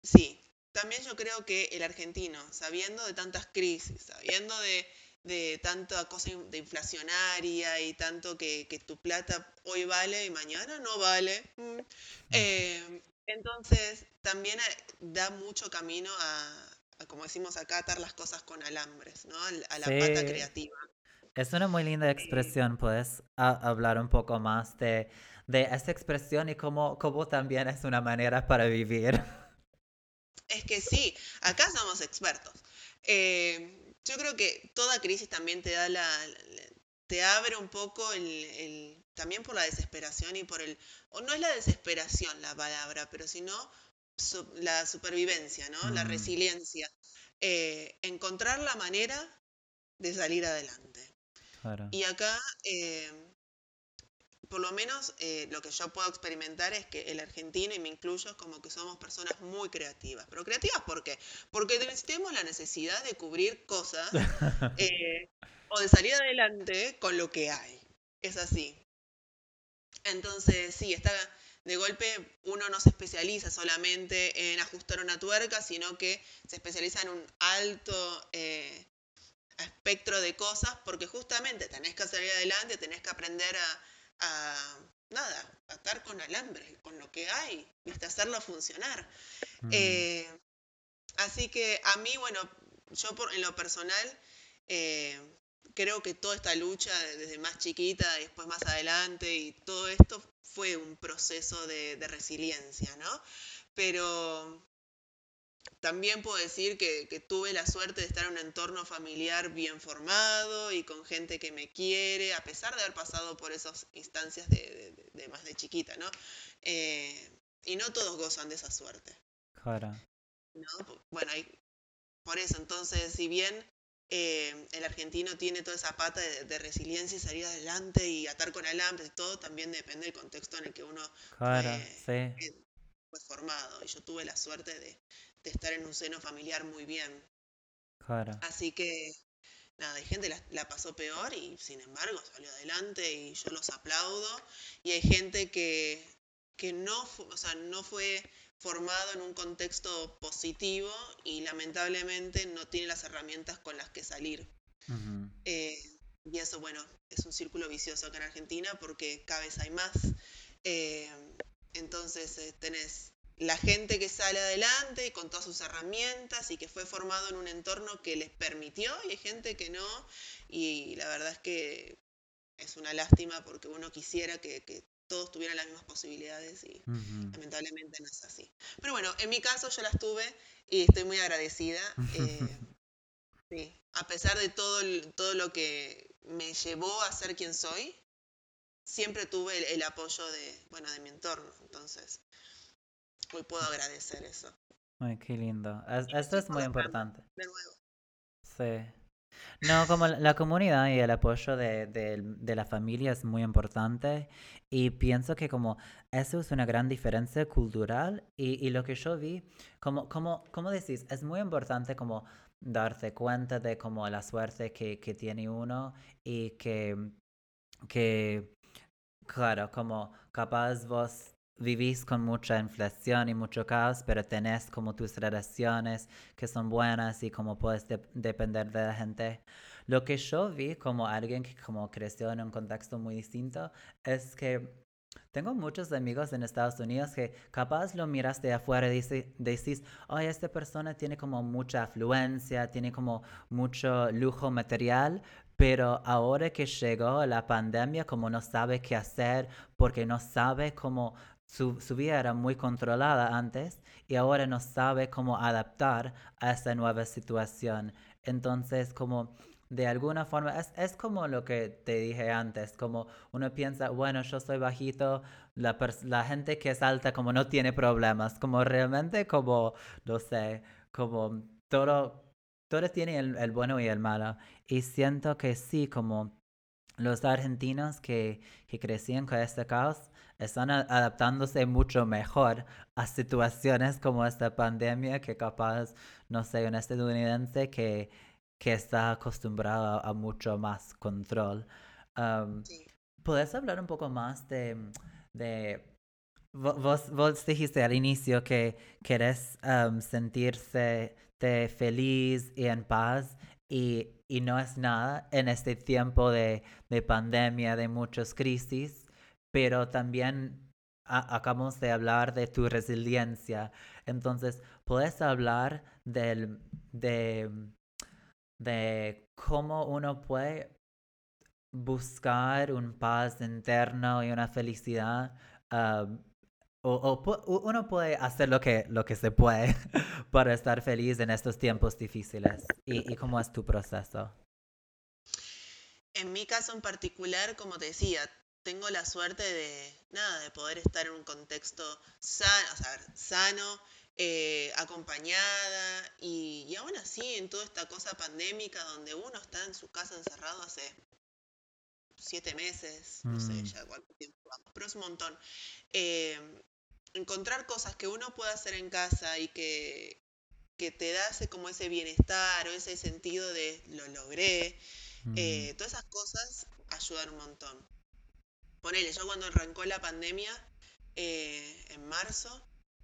sí, también yo creo que el argentino, sabiendo de tantas crisis, sabiendo de, de tanta cosa de inflacionaria y tanto que, tu plata hoy vale y mañana no vale, mm, eh, entonces, también eh, da mucho camino a, como decimos acá, atar las cosas con alambres, ¿no? A la pata creativa. Es una muy linda expresión, ¿puedes hablar un poco más de, de esa expresión y cómo, cómo también es una manera para vivir. Es que sí, acá somos expertos. Eh, yo creo que toda crisis también te da la, te abre un poco el, también por la desesperación y por el, o no es la desesperación la palabra, pero sino la supervivencia, ¿no? La mm. resiliencia. Eh, encontrar la manera de salir adelante. Y acá, eh, por lo menos eh, lo que yo puedo experimentar es que el argentino, y me incluyo, es como que somos personas muy creativas. ¿Pero creativas por qué? Porque tenemos la necesidad de cubrir cosas o de salir adelante con lo que hay. Es así. Entonces, sí, está de golpe uno no se especializa solamente en ajustar una tuerca, sino que se especializa en un alto eh, espectro de cosas, porque justamente tenés que salir adelante, tenés que aprender a, nada, a estar con alambre, con lo que hay, ¿viste? hacerlo funcionar. Mm. Eh, así que a mí, bueno, yo por, en lo personal, eh, creo que toda esta lucha desde más chiquita y después más adelante y todo esto fue un proceso de, resiliencia, ¿no? Pero también puedo decir que, tuve la suerte de estar en un entorno familiar bien formado y con gente que me quiere, a pesar de haber pasado por esas instancias de, más de chiquita, ¿no? Eh, y no todos gozan de esa suerte. Claro. Bueno, por eso, entonces, si bien eh, el argentino tiene toda esa pata de, resiliencia y salir adelante y atar con alambres y todo, también depende del contexto en el que uno fue, formado. Y yo tuve la suerte de, estar en un seno familiar muy bien. Así que, nada, hay gente la, la pasó peor y sin embargo salió adelante y yo los aplaudo. Y hay gente que, que no, o sea, no fue formado en un contexto positivo y lamentablemente no tiene las herramientas con las que salir. Eh, y eso, bueno, es un círculo vicioso acá en Argentina porque cada vez hay más. Eh, entonces eh, tenés la gente que sale adelante y con todas sus herramientas y que fue formado en un entorno que les permitió y hay gente que no. Y la verdad es que es una lástima porque uno quisiera que, que todos tuvieran las mismas posibilidades y lamentablemente no es así. Pero bueno, en mi caso yo las tuve y estoy muy agradecida. Eh, sí, a pesar de todo, todo lo que me llevó a ser quien soy, siempre tuve el, apoyo de, bueno, de mi entorno. Entonces, hoy puedo agradecer eso. Ay, qué lindo. esto es muy importante. De nuevo. Sí. No, como la comunidad y el apoyo de, de, la familia es muy importante y pienso que como eso es una gran diferencia cultural y, y lo que yo vi, como, como, como decís, es muy importante como darse cuenta de como la suerte que, que tiene uno y que, que, claro, como capaz vos vivís con mucha inflación y mucho caos, pero tenés como tus relaciones que son buenas y como puedes depender de la gente. Lo que yo vi como alguien que como creció en un contexto muy distinto es que tengo muchos amigos en Estados Unidos que capaz lo miras de afuera y decís, oh, esta persona tiene como mucha afluencia, tiene como mucho lujo material, pero ahora que llegó la pandemia, como no sabe qué hacer, porque no sabe cómo su, su, vida era muy controlada antes y ahora no sabe cómo adaptar a esa nueva situación. Entonces, como de alguna forma, es, es, como lo que te dije antes, como uno piensa, bueno, yo soy bajito, la, la gente que es alta como no tiene problemas, como realmente como, no sé, como todo, todo tiene el, el bueno y el malo. Y siento que sí, como los argentinos que, que crecían con este caos están adaptándose mucho mejor a situaciones como esta pandemia que capaz, no sé, un estadounidense que que está acostumbrado a, mucho más control. ¿Puedes hablar un poco más de... de vos, vos dijiste al inicio que querés sentirse feliz y en paz y, y, no es nada en este tiempo de, de pandemia, de muchas crisis, pero también acabamos de hablar de tu resiliencia. Entonces, ¿puedes hablar del, de de cómo uno puede buscar un paz interno y una felicidad. o, uno puede hacer lo que, lo que se puede para estar feliz en estos tiempos difíciles. ¿Y, ¿Y cómo es tu proceso? En mi caso en particular, como decía, tengo la suerte de, nada, de poder estar en un contexto sano, o sea, sano eh, acompañada y, y, aún así en toda esta cosa pandémica donde uno está en su casa encerrado hace siete meses, no sé mm. ya cuánto tiempo vamos, pero es un montón. Eh, encontrar cosas que uno pueda hacer en casa y que, que te da ese, como ese bienestar o ese sentido de lo logré, eh, mm. todas esas cosas ayudan un montón. Ponele, yo cuando arrancó la pandemia en marzo,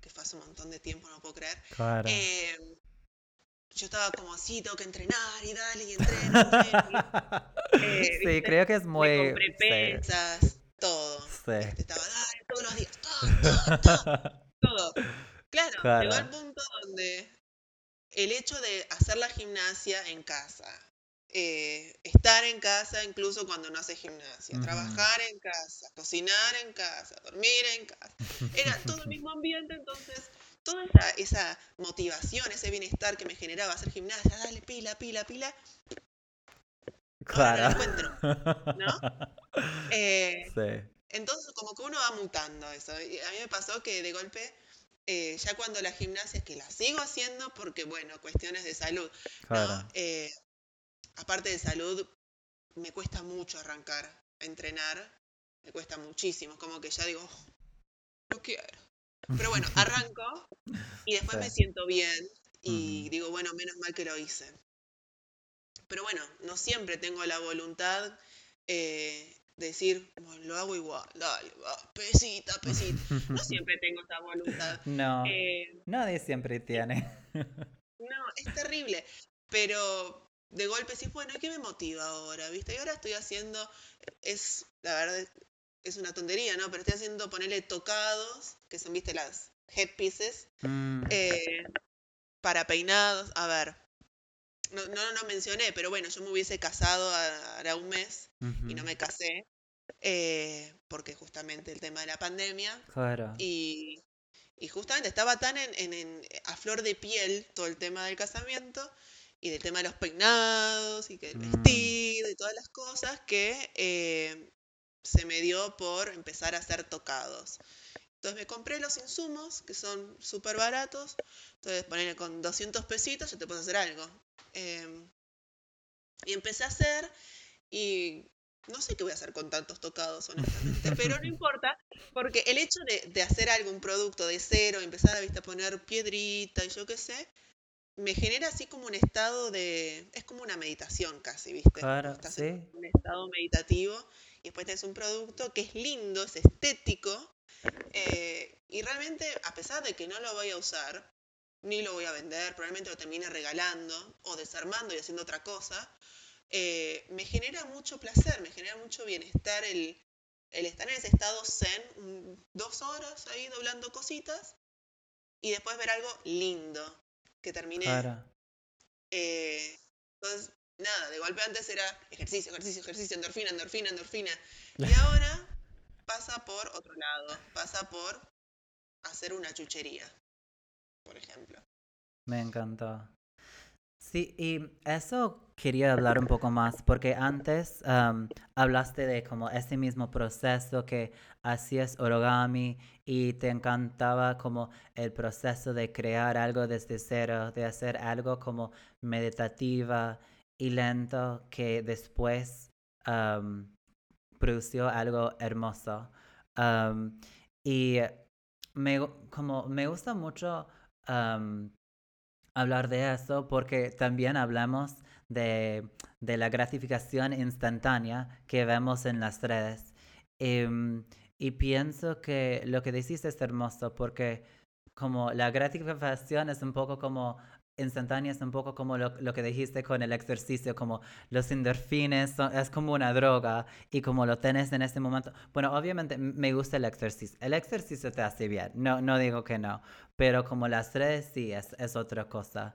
que fue hace un montón de tiempo, no puedo creer. Eh, yo estaba como así, tengo que entrenar y dale y entreno. eh, sí, creo que es muy... Me compré pesas, todo. Sí. Este, estaba, dale, todos los días, todo, todo, todo. Claro, llegó al punto donde el hecho de hacer la gimnasia en casa, eh, estar en casa incluso cuando no hace gimnasia, trabajar en casa, cocinar en casa, dormir en casa. Era todo el mismo ambiente, entonces toda esa, esa motivación, ese bienestar que me generaba hacer gimnasia, dale pila, pila, pila, claro. encuentro, ¿no? Eh, sí. Entonces como que uno va mutando eso. Y a mí me pasó que de golpe eh, ya cuando la gimnasia que la sigo haciendo porque, bueno, cuestiones de salud, ¿no? Eh, aparte de salud, me cuesta mucho arrancar a entrenar. Me cuesta muchísimo. Como que ya digo, oh, no quiero. Pero bueno, arranco y después me siento bien y digo, bueno, menos mal que lo hice. Pero bueno, no siempre tengo la voluntad eh, de decir, lo hago igual, dale, va, pesita, pesita. No siempre tengo esa voluntad. No, eh, nadie siempre tiene. No, es terrible. Pero de golpe sí, bueno, ¿qué me motiva ahora? ¿Viste? Y ahora estoy haciendo, es, la verdad, es una tontería, ¿no? Pero estoy haciendo, ponerle tocados, que son, ¿viste? Las headpieces, mm. eh, para peinados. A ver, no, no, no, mencioné, pero bueno, yo me hubiese casado ahora un mes y no me casé, eh, porque justamente el tema de la pandemia. Claro. Y, y justamente estaba tan en, en, a flor de piel todo el tema del casamiento y del tema de los peinados y que el mm. vestido y todas las cosas que eh, se me dio por empezar a hacer tocados. Entonces me compré los insumos, que son súper baratos. Entonces ponerle con 200 pesitos ya te puedes hacer algo. Em, y empecé a hacer y no sé qué voy a hacer con tantos tocados, honestamente, pero no importa, porque el hecho de, de hacer algún producto de cero, empezar a, a poner piedrita y yo qué sé, me genera así como un estado de. Es como una meditación casi, ¿viste? Claro, Estás en un estado meditativo y después tenés un producto que es lindo, es estético. Eh, y realmente, a pesar de que no lo voy a usar, ni lo voy a vender, probablemente lo termine regalando o desarmando y haciendo otra cosa, eh, me genera mucho placer, me genera mucho bienestar el, el estar en ese estado zen, dos horas ahí doblando cositas y después ver algo lindo que terminé. Eh, entonces, nada, de golpe antes era ejercicio, ejercicio, ejercicio, endorfina, endorfina, endorfina. Y ahora pasa por otro lado, pasa por hacer una chuchería, por ejemplo. Me encantó. Sí, y eso quería hablar un poco más, porque antes hablaste de como ese mismo proceso que hacías origami y te encantaba como el proceso de crear algo desde cero, de hacer algo como meditativa y lento que después produjo algo hermoso. y me, como, me gusta mucho hablar de eso porque también hablamos de, la gratificación instantánea que vemos en las redes. Em, y pienso que lo que decís es hermoso porque como la gratificación es un poco como instantánea, es un poco como lo, que dijiste con el ejercicio, como los endorfines, es como una droga y como lo tenés en este momento. Bueno, obviamente me gusta el ejercicio. El ejercicio te hace bien, no, no digo que no, pero como las redes sí es, otra cosa.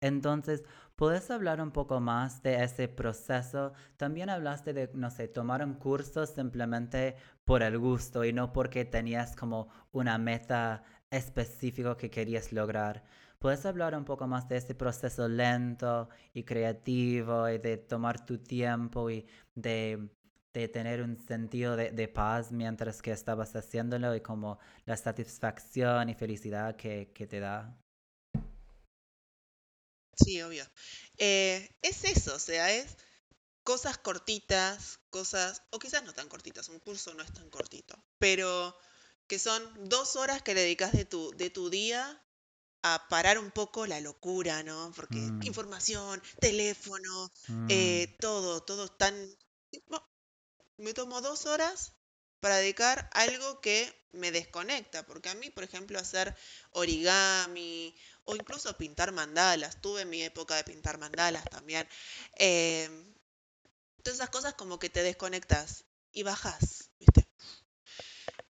Entonces, ¿puedes hablar un poco más de ese proceso? También hablaste de, no sé, tomar un curso simplemente por el gusto y no porque tenías como una meta específica que querías lograr. ¿Puedes hablar un poco más de ese proceso lento y creativo y de tomar tu tiempo y de, tener un sentido de, paz mientras que estabas haciéndolo y como la satisfacción y felicidad que, te da? Sí, obvio. Eh, es eso, o sea, es cosas cortitas, cosas, o quizás no tan cortitas, un curso no es tan cortito, pero que son dos horas que dedicas de tu, de tu día a parar un poco la locura, ¿no? Porque mm. información, teléfono, eh, mm. todo, todo tan... me tomo dos horas para dedicar algo que me desconecta, porque a mí, por ejemplo, hacer origami o incluso pintar mandalas, tuve mi época de pintar mandalas también, eh, todas esas cosas como que te desconectas y bajas, ¿viste?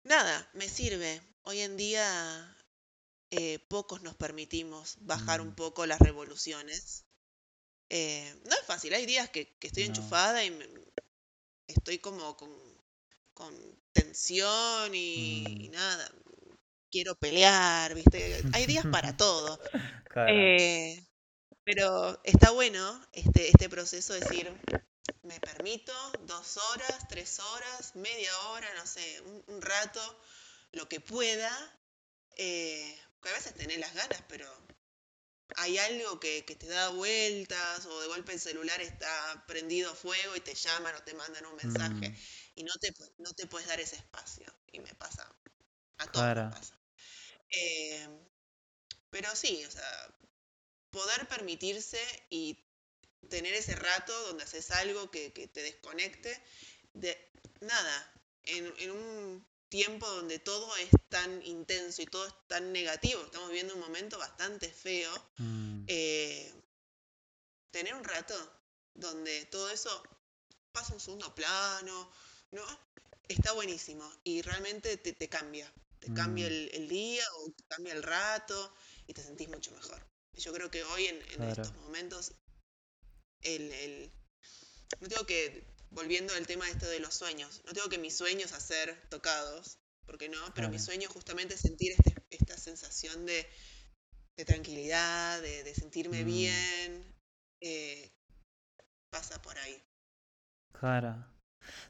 Nada, me sirve. Hoy en día eh, pocos nos permitimos bajar un mm. poco las revoluciones. Eh, no es fácil, hay días que, estoy enchufada y estoy como con, tensión y, mm. nada, quiero pelear, ¿viste? Hay días para todo. Eh, pero está bueno este, este proceso de decir, me permito dos horas, tres horas, media hora, no sé, un, rato, lo que pueda, a veces tenés las ganas, pero hay algo que, te da vueltas o de golpe el celular está prendido a fuego y te llaman o te mandan un mensaje mm. y no te, no te puedes dar ese espacio. Y me pasa, a todos pasa. Eh, pero sí, o sea, poder permitirse y tener ese rato donde haces algo que, te desconecte de nada, en un tiempo donde todo es tan intenso y todo es tan negativo, estamos viviendo un momento bastante feo, mm. eh, tener un rato donde todo eso pasa un segundo plano, ¿no? Está buenísimo y realmente te, cambia, te cambia mm. el, día o te cambia el rato y te sentís mucho mejor. Yo creo que hoy en, estos momentos el, el, no tengo que volviendo al tema esto de los sueños, no tengo que mis sueños hacer tocados, porque no, pero mi sueño justamente es sentir este, esta sensación de, tranquilidad, de, sentirme mm. bien, eh, pasa por ahí. Claro.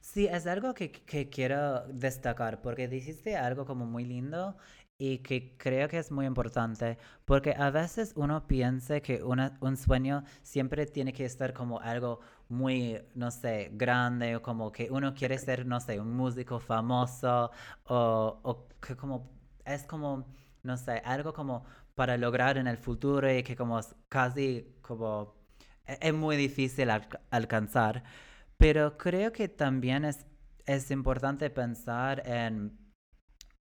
Sí, es algo que, que, quiero destacar, porque dijiste algo como muy lindo y que creo que es muy importante porque a veces uno piensa que un sueño siempre tiene que estar como algo muy, no sé, grande o como que uno quiere ser, no sé, un músico famoso o, o que como es como, no sé, algo como para lograr en el futuro y que como casi como e, es muy difícil alcanzar. Pero creo que también es, es importante pensar en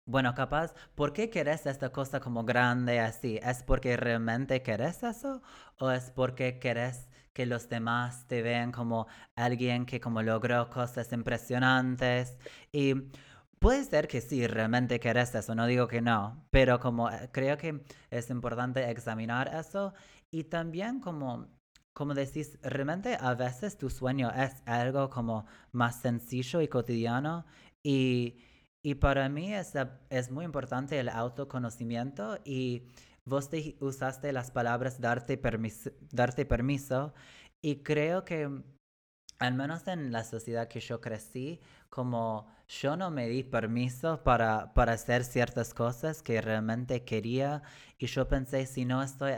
bueno, capaz, ¿por qué querés esta cosa como grande así? ¿Es porque realmente querés eso? ¿O es porque querés que los demás te vean como alguien que como logró cosas impresionantes? Y puede ser que sí, realmente querés eso, no digo que no, pero como eh, creo que es importante examinar eso y también como como decís, realmente a veces tu sueño es algo como más sencillo y cotidiano y Y para mí es, es muy importante el autoconocimiento y vos te usaste las palabras darte permiso, darte permiso y creo que al menos en la sociedad que yo crecí, como yo no me di permiso para, para hacer ciertas cosas que realmente quería y yo pensé si no estoy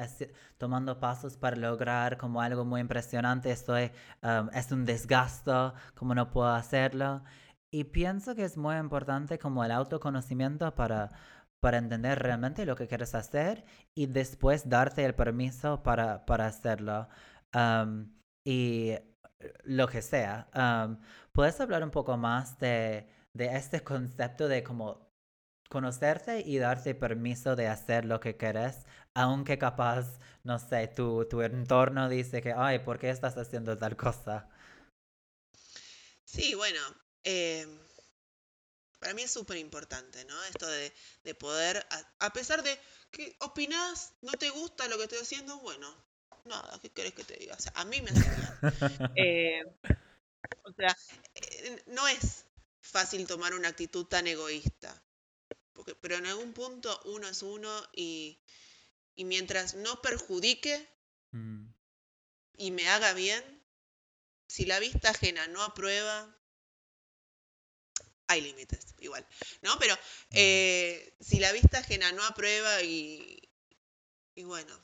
tomando pasos para lograr como algo muy impresionante, estoy, um, es un desgasto, como no puedo hacerlo. Y pienso que es muy importante como el autoconocimiento para, para entender realmente lo que quieres hacer y después darte el permiso para, para hacerlo. Y lo que sea. ¿Puedes hablar un poco más de, de este concepto de como conocerte y darte permiso de hacer lo que quieres, aunque capaz, no sé, tu, tu entorno dice que, ay, ¿por qué estás haciendo tal cosa? Sí, bueno, eh, para mí es súper importante, ¿no? Esto de, de poder, a, a, pesar de que opinas, no te gusta lo que estoy haciendo, bueno, nada, ¿qué querés que te diga? O sea, a mí me hace bien. Eh, o sea, eh, no es fácil tomar una actitud tan egoísta. Porque, pero en algún punto uno es uno y, y mientras no perjudique mm. y me haga bien, si la vista ajena no aprueba, hay límites, igual. ¿No? Pero mm. eh, si la vista ajena no aprueba y, y bueno,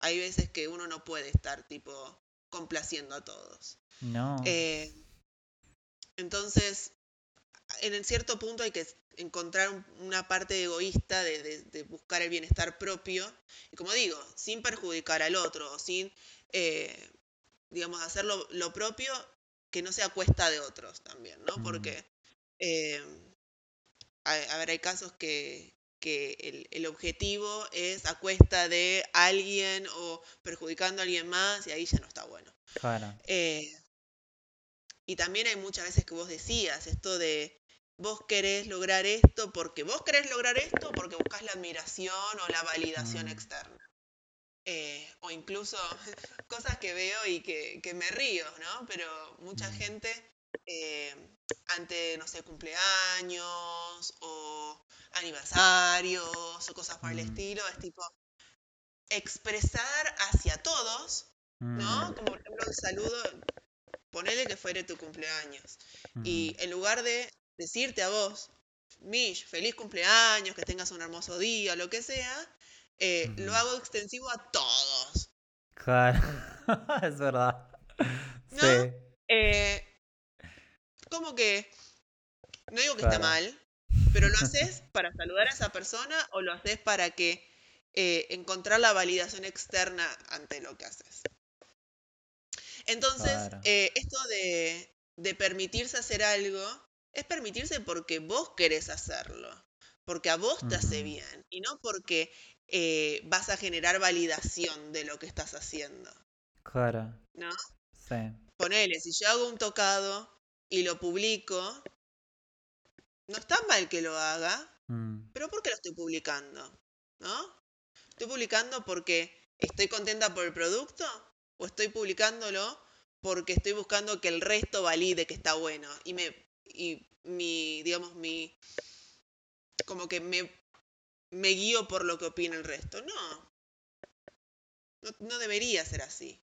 hay veces que uno no puede estar tipo complaciendo a todos. No. Eh, entonces, en cierto punto hay que encontrar una parte egoísta de, buscar el bienestar propio. Y como digo, sin perjudicar al otro, sin, eh, digamos, hacer lo, propio que no sea cuesta de otros también, ¿no? Mm. Porque, eh, a, ver, hay casos que, que el, objetivo es a cuesta de alguien o perjudicando a alguien más y ahí ya no está bueno. Claro. Eh, y también hay muchas veces que vos decías esto de vos querés lograr esto porque vos querés lograr esto porque buscas la admiración o la validación mm. externa. Eh, o incluso cosas que veo y que, que, me río, ¿no? Pero mucha mm. gente eh, ante, no sé, cumpleaños o aniversarios o cosas por el mm. estilo, es tipo expresar hacia todos, ¿no? Mm. Como por ejemplo un saludo, ponele que fuere tu cumpleaños. Y en lugar de decirte a vos, Mish, feliz cumpleaños, que tengas un hermoso día, lo que sea, eh, lo hago extensivo a todos. Claro, es verdad. ¿No? Sí. Eh, como que, no digo que está mal, pero lo haces para saludar a esa persona o lo haces para que eh, encontrar la validación externa ante lo que haces. Entonces, eh, esto de, de, permitirse hacer algo es permitirse porque vos querés hacerlo, porque a vos te hace bien y no porque eh, vas a generar validación de lo que estás haciendo. Claro. ¿No? Sí. Ponele, si yo hago un tocado y lo publico, no está mal que lo haga, mm. pero ¿por qué lo estoy publicando? ¿No? ¿Estoy publicando porque estoy contenta por el producto? ¿O estoy publicándolo porque estoy buscando que el resto valide que está bueno? Y me, y mi, digamos, mi, como que me, me guío por lo que opina el resto. No. No, no debería ser así.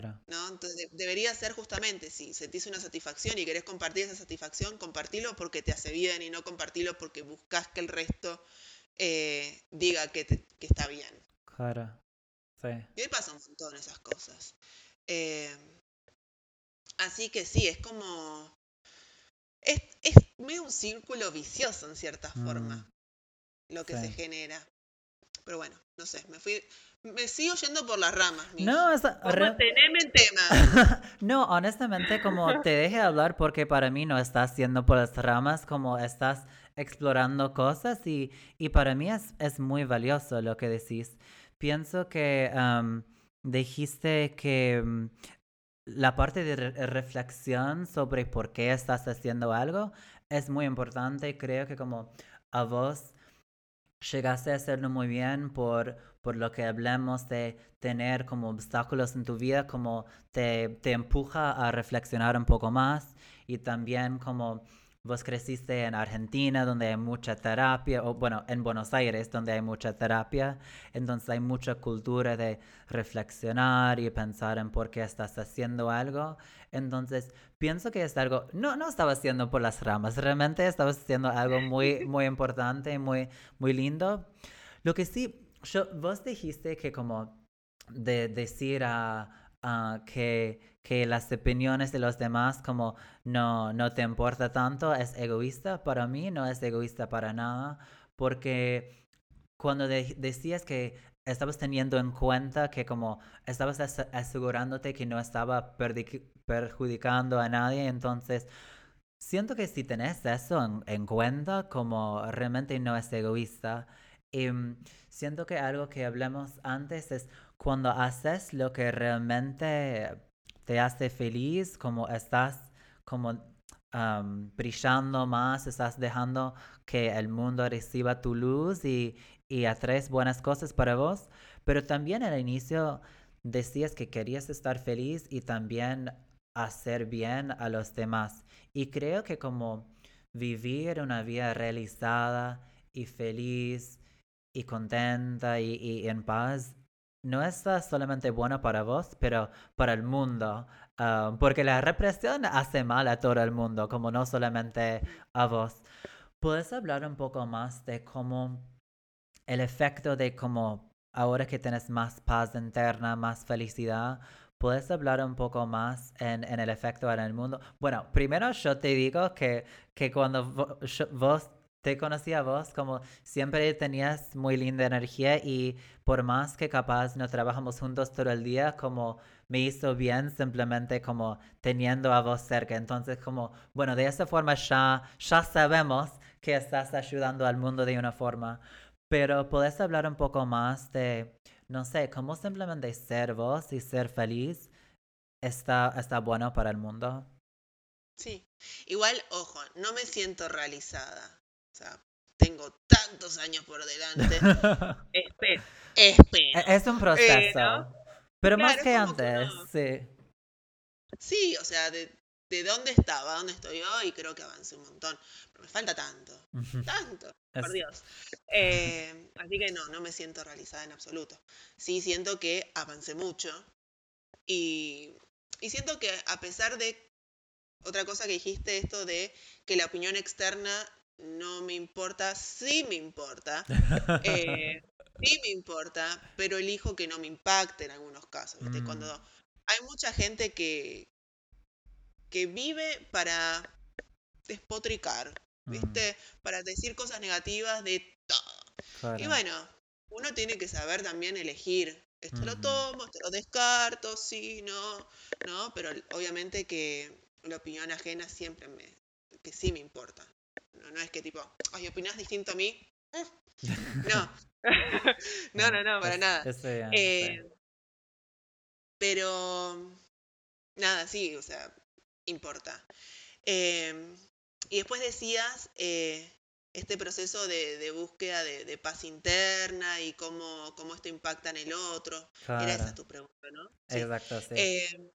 ¿No? Entonces debería ser justamente, si sentís una satisfacción y querés compartir esa satisfacción, compartilo porque te hace bien y no compartirlo porque buscas que el resto eh, diga que, que, está bien. Claro. Sí. Y hoy pasa un montón esas cosas. Eh, así que sí, es como. Es, es medio un círculo vicioso en cierta forma mm. lo que se genera. Pero bueno, no sé, me fui, me sigo yendo por las ramas. No, es... en tema. no, honestamente, como te deje hablar porque para mí no estás yendo por las ramas, como estás explorando cosas y, y para mí es, es, muy valioso lo que decís. Pienso que dijiste que mm, la parte de reflexión sobre por qué estás haciendo algo es muy importante. Creo que como a vos llegaste a hacerlo muy bien por, por lo que hablamos de tener como obstáculos en tu vida, como te, te empuja a reflexionar un poco más y también como vos creciste en Argentina, donde hay mucha terapia, o bueno, en Buenos Aires, donde hay mucha terapia, entonces hay mucha cultura de reflexionar y pensar en por qué estás haciendo algo. Entonces, pienso que es algo, no, no estaba haciendo por las ramas, realmente estaba haciendo algo muy, muy importante muy, muy lindo. Lo que sí, yo, vos dijiste que como de decir a que, que, las opiniones de los demás como no, no te importa tanto, es egoísta. Para mí no es egoísta para nada, porque cuando decías que estabas teniendo en cuenta que como estabas asegurándote que no estaba perjudicando a nadie, entonces siento que si tenés eso en, en cuenta, como realmente no es egoísta. Y mm, siento que algo que hablamos antes es cuando haces lo que realmente te hace feliz, como estás como brillando más, estás dejando que el mundo reciba tu luz y, y atraes buenas cosas para vos, pero también al inicio decías que querías estar feliz y también hacer bien a los demás. Y creo que como vivir una vida realizada y feliz y contenta y, en paz no es solamente bueno para vos, pero para el mundo. Ah, porque la represión hace mal a todo el mundo, como no solamente a vos. ¿Puedes hablar un poco más de cómo el efecto de cómo ahora que tienes más paz interna, más felicidad, ¿Puedes hablar un poco más en, el efecto en el mundo? Bueno, primero yo te digo que, que cuando vos te conocí a vos como siempre tenías muy linda energía y por más que capaz no trabajamos juntos todo el día, como me hizo bien simplemente como teniendo a vos cerca. Entonces como, bueno, de esa forma ya, ya sabemos que estás ayudando al mundo de una forma. Pero puedes hablar un poco más de, no sé, cómo simplemente ser vos y ser feliz está, está bueno para el mundo. Sí, igual, ojo, no me siento realizada. O sea, tengo tantos años por delante. espero, espero. E-, es un proceso. pero más que antes, sí. Sí, o sea, de, de dónde estaba, dónde estoy hoy, creo que avancé un montón. Pero me falta tanto, tanto, por Dios. Eh, así que no, no me siento realizada en absoluto. Sí siento que avancé mucho y, y siento que a pesar de otra cosa que dijiste, esto de que la opinión externa no me importa, sí me importa. Eh, sí me importa, pero elijo que no me impacte en algunos casos. Mm. Cuando hay mucha gente que, que vive para despotricar, ¿viste? Mm. Para decir cosas negativas de todo. Y bueno, uno tiene que saber también elegir. Esto lo tomo, esto lo descarto, sí, no, no, pero obviamente que la opinión ajena siempre me, que sí me importa. No, es que tipo, ay, opinas distinto a mí. No. no, no, no, para nada. Eh, pero, nada, sí, o sea, importa. Em, y después decías eh, este proceso de, búsqueda de, paz interna y cómo, cómo esto impacta en el otro. Era esa tu pregunta, ¿no? Exacto, sí. Em,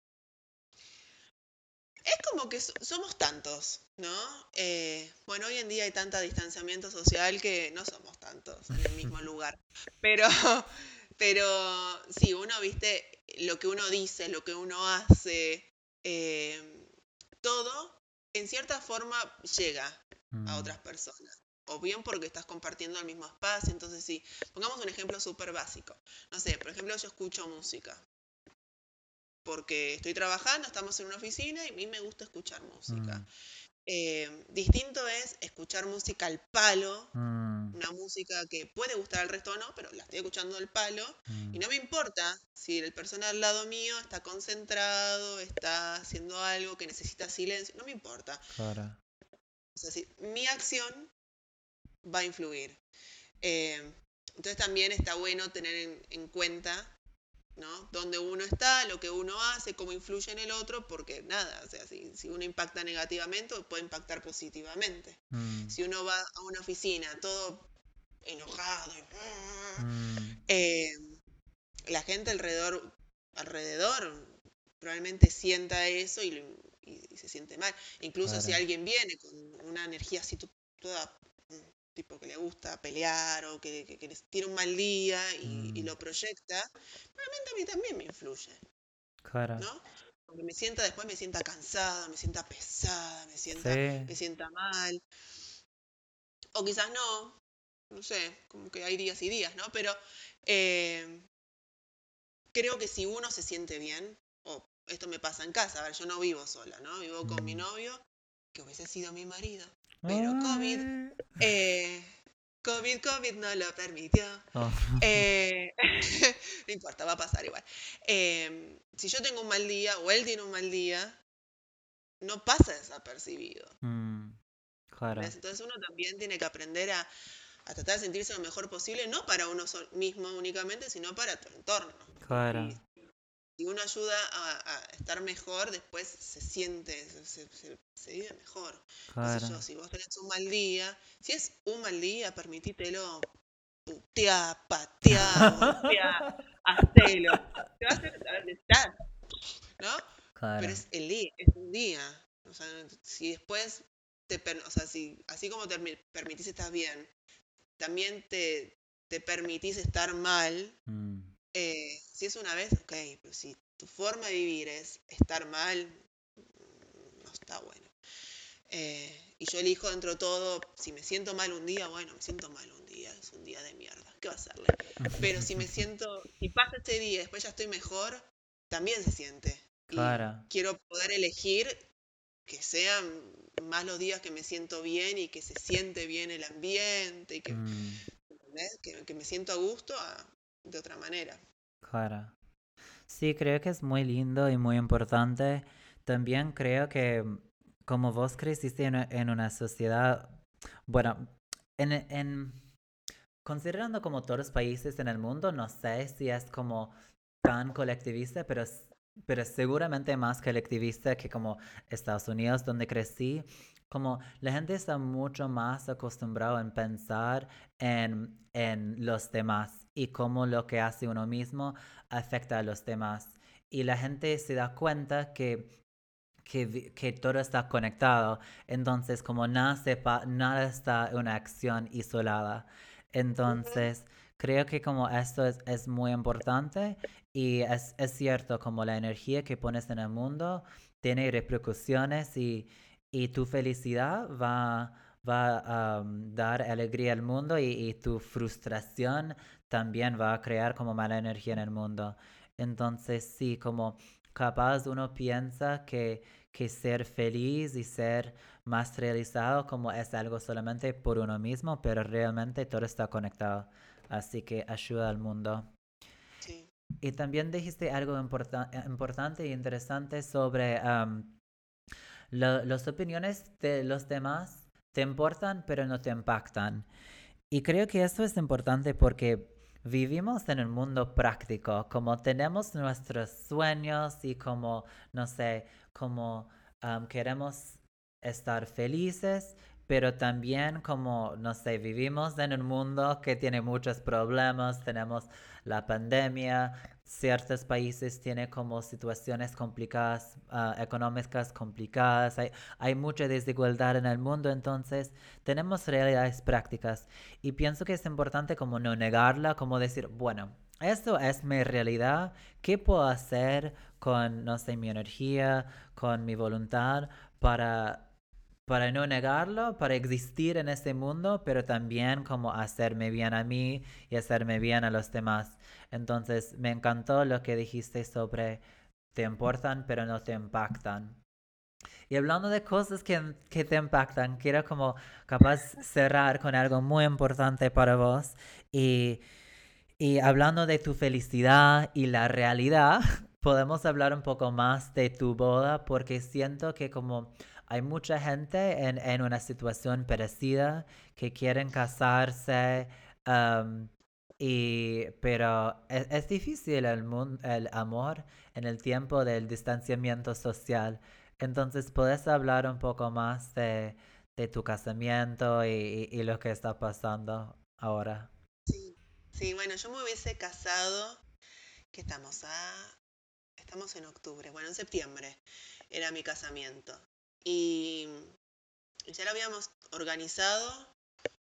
es como que somos tantos, ¿no? Eh, bueno, hoy en día hay tanta distanciamiento social que no somos tantos en el mismo lugar. Pero, pero sí, uno, viste, lo que uno dice, lo que uno hace, eh, todo, en cierta forma, llega a mm. otras personas. O bien porque estás compartiendo el mismo espacio. Entonces, sí, pongamos un ejemplo súper básico. No sé, por ejemplo, yo escucho música porque estoy trabajando, estamos en una oficina y a mí me gusta escuchar música. Mm. Eh, distinto es escuchar música al palo, mm. una música que puede gustar al resto o no, pero la estoy escuchando al palo mm. y no me importa si el persona al lado mío está concentrado, está haciendo algo que necesita silencio, no me importa. O sea, mi acción va a influir. Eh, entonces también está bueno tener en cuenta ¿no? Donde uno está, lo que uno hace, cómo influye en el otro, porque nada, o sea, si, si uno impacta negativamente, puede impactar positivamente. Mm. Si uno va a una oficina todo enojado, mm. eh, la gente alrededor, alrededor probablemente sienta eso y, se siente mal. Incluso si alguien viene con una energía así toda tipo que le gusta pelear o que, tiene un mal día y, mm. lo proyecta, probablemente a mí también me influye. Claro. ¿no? Porque me sienta después, me sienta cansada, me sienta pesada, me sienta, me sienta mal. O quizás no, no sé, como que hay días y días, ¿no? Pero eh, creo que si uno se siente bien, o esto me pasa en casa, a ver, yo no vivo sola, ¿no? Vivo con mi mm. novio, que hubiese sido mi marido, pero COVID, eh, COVID, COVID no lo permitió. Oh. Eh, no importa, va a pasar igual. Em, si yo tengo un mal día o él tiene un mal día, no pasa desapercibido. Mm, Entonces uno también tiene que aprender a, a, tratar de sentirse lo mejor posible, no para uno mismo únicamente, sino para tu entorno. Claro si uno ayuda a, estar mejor, después se siente, se, vive mejor. Claro. si vos tenés un mal día, si es un mal día, permitítelo putear, patear, golpear, hacelo. Te va a hacer estar, ¿no? Claro. Pero es el día, es un día. O sea, si después te, o sea, si así como te permitís estar bien, también te, te permitís estar mal, mm. Eh, si es una vez, ok, pero si tu forma de vivir es estar mal, no está bueno. Eh, y yo elijo dentro de todo, si me siento mal un día, bueno, me siento mal un día, es un día de mierda, ¿qué va a hacerle? Pero si me siento, si pasa este día y después ya estoy mejor, también se siente. Claro. quiero poder elegir que sean más los días que me siento bien y que se siente bien el ambiente y que, mm. que, me siento a gusto de otra manera. Claro. Sí, creo que es muy lindo y muy importante. También creo que como vos creciste en, una sociedad, bueno, en, en, considerando como todos los países en el mundo, no sé si es como tan colectivista, pero, pero seguramente más colectivista que como Estados Unidos, donde crecí. Como la gente está mucho más acostumbrada en pensar en, en los demás y cómo lo que hace uno mismo afecta a los demás. Y la gente se da cuenta que, que, todo está conectado. Entonces, como nada, sepa, nada está una acción isolada. Entonces, creo que como esto es, muy importante y es, es, cierto como la energía que pones en el mundo tiene repercusiones y, y tu felicidad va va a dar alegría al mundo y, tu frustración también va a crear como mala energía en el mundo. Entonces sí, como capaz uno piensa que, que ser feliz y ser más realizado como es algo solamente por uno mismo, pero realmente todo está conectado. Así que ayuda al mundo. Y también dijiste algo importante e interesante sobre las opiniones de los demás te importan pero no te impactan. Y creo que esto es importante porque vivimos en un mundo práctico, como tenemos nuestros sueños y como, no sé, como queremos estar felices, pero también como, no sé, vivimos en un mundo que tiene muchos problemas, tenemos la pandemia, ciertos países tienen como situaciones complicadas, ah, económicas complicadas, hay, hay mucha desigualdad en el mundo, entonces tenemos realidades prácticas y pienso que es importante como no negarla, como decir, bueno, esto es mi realidad, ¿qué puedo hacer con, no sé, mi energía, con mi voluntad para para no negarlo, para existir en este mundo, pero también como hacerme bien a mí y hacerme bien a los demás. Entonces me encantó lo que dijiste sobre te importan pero no te impactan. Y hablando de cosas que, que, te impactan, quiero como capaz cerrar con algo muy importante para vos. Y, y hablando de tu felicidad y la realidad, podemos hablar un poco más de tu boda porque siento que como hay mucha gente en, una situación parecida que quieren casarse, y, pero es, difícil el, el amor en el tiempo del distanciamiento social. Entonces, ¿puedes hablar un poco más de, tu casamiento y, y, lo que está pasando ahora? Sí, sí, bueno, yo me hubiese casado, que estamos a estamos en octubre, bueno, en septiembre era mi casamiento. Y ya lo habíamos organizado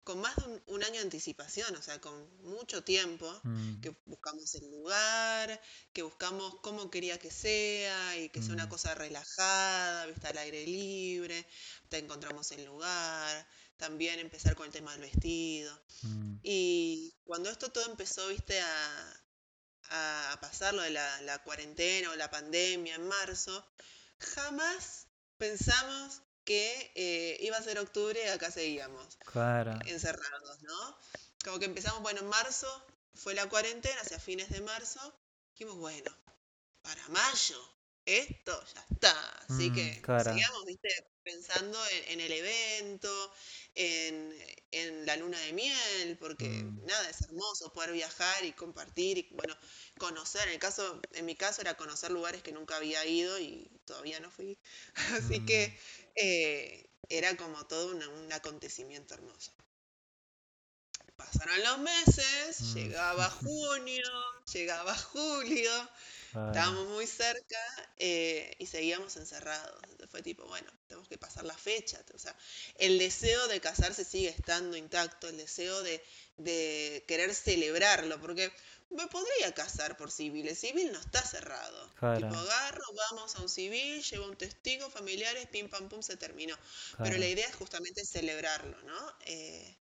con más de un, año de anticipación, o sea, con mucho tiempo, mm. que buscamos el lugar, que buscamos cómo quería que sea y que sea una mm. cosa relajada, vista al aire libre, te encontramos el lugar, también empezar con el tema del vestido. Mm. Y cuando esto todo empezó, viste, a, a pasar lo de la, la cuarentena o la pandemia en marzo, jamás pensamos que eh, iba a ser octubre y acá seguíamos. Encerrados, ¿no? Como que empezamos, bueno, en marzo fue la cuarentena, hacia fines de marzo. Dijimos, bueno, para mayo, esto ya está. Así mm, que seguíamos, viste, pensando en, el evento, en, la luna de miel, porque mm. nada, es hermoso poder viajar y compartir y, bueno, conocer. En, el caso, en mi caso era conocer lugares que nunca había ido y todavía no fui. Así que mm. Eh, era como todo un, acontecimiento hermoso. Pasaron los meses, llegaba junio, llegaba julio, estábamos muy cerca eh, y seguíamos encerrados. Entonces fue tipo, bueno, tenemos que pasar la fecha. O sea, el deseo de casarse sigue estando intacto, el deseo de, de querer celebrarlo, porque me podría casar por civil. El civil no está cerrado. Tipo, agarro, vamos a un civil, llevo un testigo, familiares, pim pam pum, se terminó. Pero la idea es justamente celebrarlo, ¿no? Eh,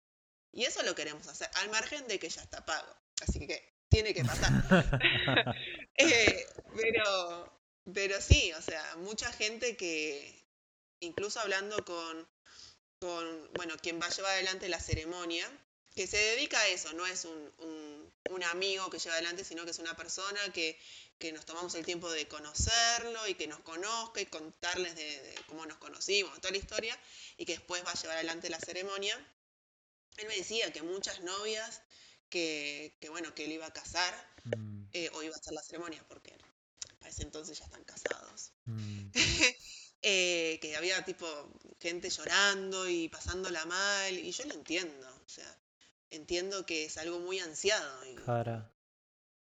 y eso lo queremos hacer, al margen de que ya está pago. Así que tiene que pasar. Eh, pero, pero sí, o sea, mucha gente que, incluso hablando con, con, bueno, quien va a llevar adelante la ceremonia, que se dedica a eso, no es un, un, amigo que lleva adelante, sino que es una persona que, que, nos tomamos el tiempo de conocerlo y que nos conozca y contarles de, cómo nos conocimos, toda la historia, y que después va a llevar adelante la ceremonia. Él me decía que muchas novias que, que bueno, que él iba a casar, mm. eh, o iba a hacer la ceremonia, porque para ese entonces ya están casados. Mm. Eh, que había tipo gente llorando y pasándola mal, y yo lo entiendo, o sea, entiendo que es algo muy ansiado. Y,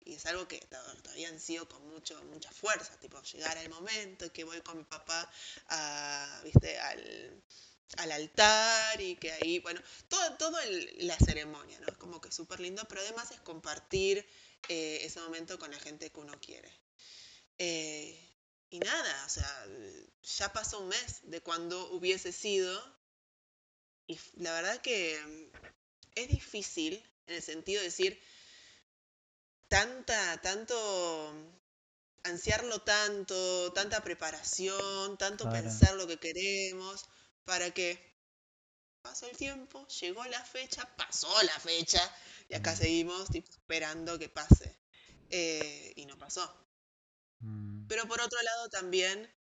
y es algo que todavía ansío con mucho, mucha fuerza, tipo llegar al momento que voy con mi papá a, ¿viste? Al, al altar y que ahí, bueno, todo, todo la ceremonia, ¿no? Es como que súper lindo, pero además es compartir eh, ese momento con la gente que uno quiere. Eh, y nada, o sea, ya pasó un mes de cuando hubiese sido y la verdad que es difícil en el sentido de decir, tanta, tanto, ansiarlo tanto, tanta preparación, tanto pensar lo que queremos, para que pasó el tiempo, llegó la fecha, pasó la fecha, y acá seguimos esperando que pase. Eh, y no pasó. Mm. Pero por otro lado también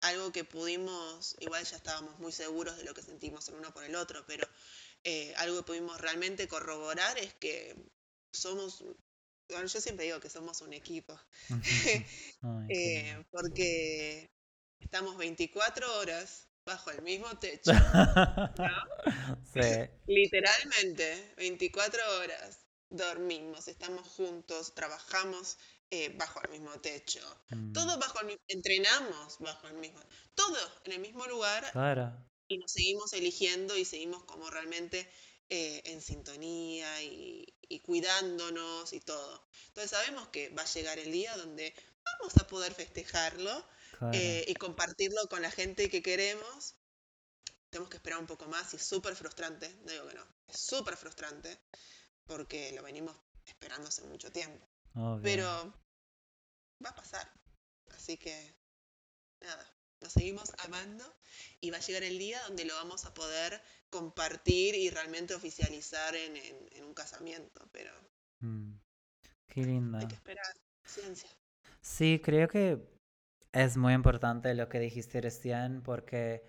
algo que pudimos, igual ya estábamos muy seguros de lo que sentimos el uno por el otro, pero eh, algo que pudimos realmente corroborar es que somos, bueno, yo siempre digo que somos un equipo, eh, porque estamos 24 horas bajo el mismo techo. Literalmente, 24 horas dormimos, estamos juntos, trabajamos eh, bajo el mismo techo. Mm. Todo bajo el entrenamos bajo el mismo, todo en el mismo lugar. Claro y nos seguimos eligiendo y seguimos como realmente eh, en sintonía y, cuidándonos y todo. Entonces sabemos que va a llegar el día donde vamos a poder festejarlo eh, y compartirlo con la gente que queremos. Tenemos que esperar un poco más y es súper frustrante, no digo que no, es súper frustrante porque lo venimos esperando hace mucho tiempo. Pero va a pasar. Así que, nada, nos seguimos amando y va a llegar el día donde lo vamos a poder compartir y realmente oficializar en, en, un casamiento, pero... Mm, qué linda. Hay que esperar, ciencia. Sí, creo que es muy importante lo que dijiste recién porque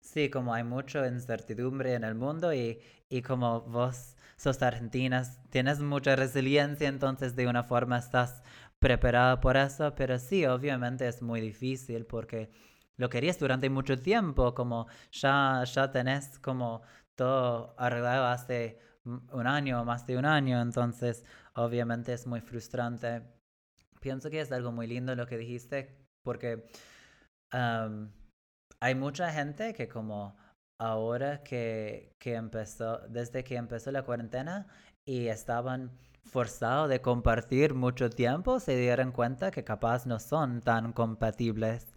sí, como hay mucha incertidumbre en el mundo y, y como vos sos argentina, tienes mucha resiliencia, entonces de una forma estás preparada por eso, pero sí, obviamente es muy difícil porque lo querías durante mucho tiempo, como ya, ya tenés como todo arreglado hace un año, más de un año, entonces obviamente es muy frustrante pienso que es algo muy lindo lo que dijiste, porque hay mucha gente que como ahora que, que empezó, desde que empezó la cuarentena y estaban forzados de compartir mucho tiempo, se dieron cuenta que capaz no son tan compatibles.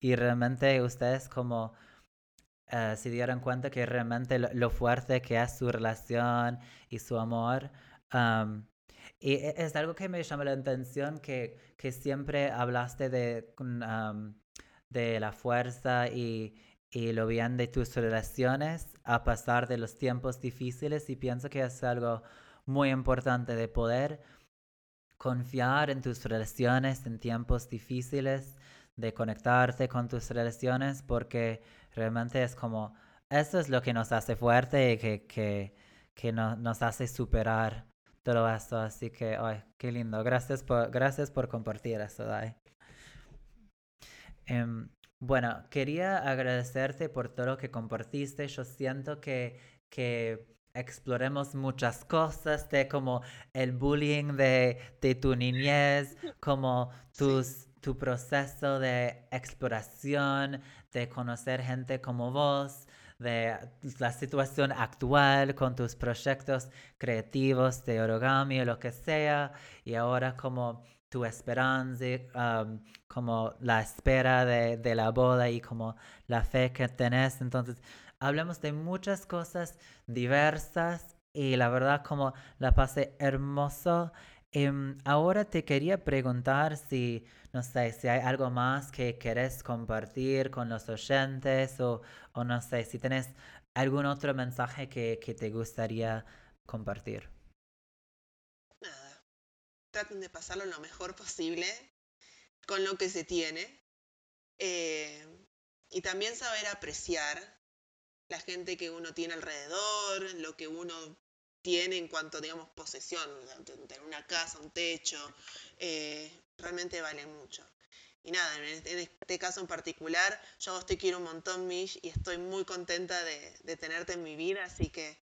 Y realmente ustedes como uh, se dieron cuenta que realmente lo, fuerte que es su relación y su amor. Y e, es algo que me llama la atención, que, que siempre hablaste de, de la fuerza y, y lo bien de tus relaciones a pasar de los tiempos difíciles y pienso que es algo muy importante de poder confiar en tus relaciones en tiempos difíciles, de conectarte con tus relaciones porque realmente es como, eso es lo que nos hace fuerte y que, que, que nos hace superar todo esto. Así que, ay, qué lindo. Gracias por, gracias por compartir eso, Dai. Em, bueno, quería agradecerte por todo lo que compartiste. Yo siento que, que exploremos muchas cosas de como el bullying de, de tu niñez, como tus, tu proceso de exploración, de conocer gente como vos, de la situación actual con tus proyectos creativos de origami o lo que sea, y ahora como tu esperanza, um, como la espera de, de, la boda y como la fe que tenés. Entonces, hablamos de muchas cosas diversas y la verdad como la pasé hermoso. Em, ahora te quería preguntar si, no sé, si hay algo más que querés compartir con los oyentes o, o no sé, si tenés algún otro mensaje que, que te gustaría compartir traten de pasarlo lo mejor posible con lo que se tiene. Eh, y también saber apreciar la gente que uno tiene alrededor, lo que uno tiene en cuanto, digamos, posesión, tener una casa, un techo, eh, realmente vale mucho. Y nada, en este caso en particular, yo te quiero un montón, Mish, y estoy muy contenta de, tenerte en mi vida, así que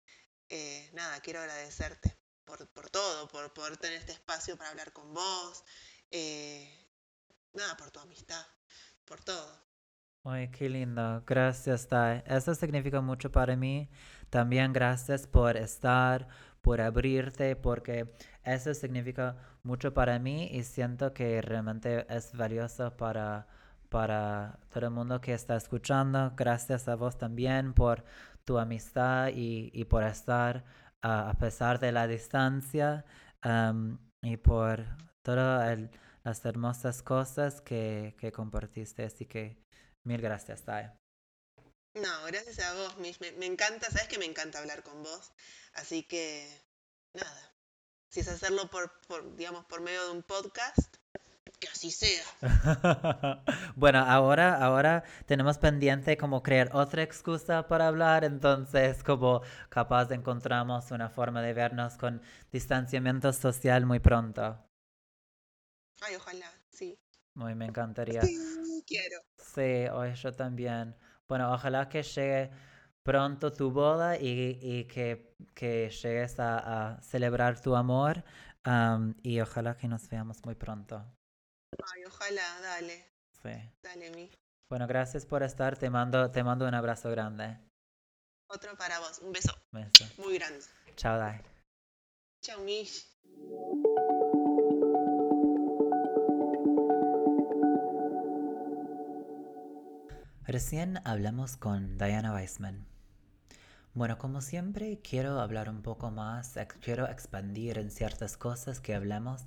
eh, nada, quiero agradecerte por, todo, por poder tener este espacio para hablar con vos, eh, nada, por tu amistad, por todo. Ay, qué lindo. Gracias, Tai. Eso significa mucho para mí. También gracias por estar, por abrirte, porque eso significa mucho para mí y siento que realmente es valioso para, para todo el mundo que está escuchando. Gracias a vos también por tu amistad y, y por estar a pesar de la distancia y por todas las hermosas cosas que, que, compartiste. Así que mil gracias. No, gracias a vos, Me, me, encanta, sabes que me encanta hablar con vos. Así que, nada. Si es hacerlo por, por digamos, por medio de un podcast, que así sea. bueno, ahora, ahora tenemos pendiente como crear otra excusa para hablar, entonces como capaz encontramos una forma de vernos con distanciamiento social muy pronto. Ay, ojalá, sí. Muy me encantaría. Sí, quiero. Sí, hoy yo también. Bueno, ojalá que llegue pronto tu boda y, y que, que, llegues a, celebrar tu amor y ojalá que nos veamos muy pronto. Ay, ojalá, dale. Sí. Dale, mi. Bueno, gracias por estar. Te mando, te mando un abrazo grande. Otro para vos. Un beso. beso. Muy grande. Chao, Dai. Chao, Mish. Recién hablamos con Diana Weissman. Bueno, como siempre, quiero hablar un poco más, quiero expandir en ciertas cosas que hablamos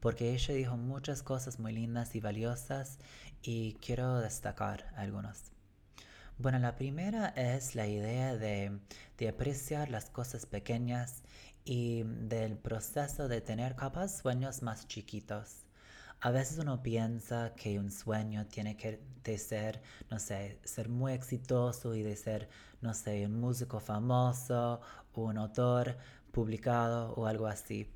porque ella dijo muchas cosas muy lindas y valiosas y quiero destacar algunas. Bueno, la primera es la idea de, de apreciar las cosas pequeñas y del proceso de tener capaz sueños más chiquitos. A veces uno piensa que un sueño tiene que de ser, no sé, ser muy exitoso y de ser, no sé, un músico famoso, un autor publicado o algo así.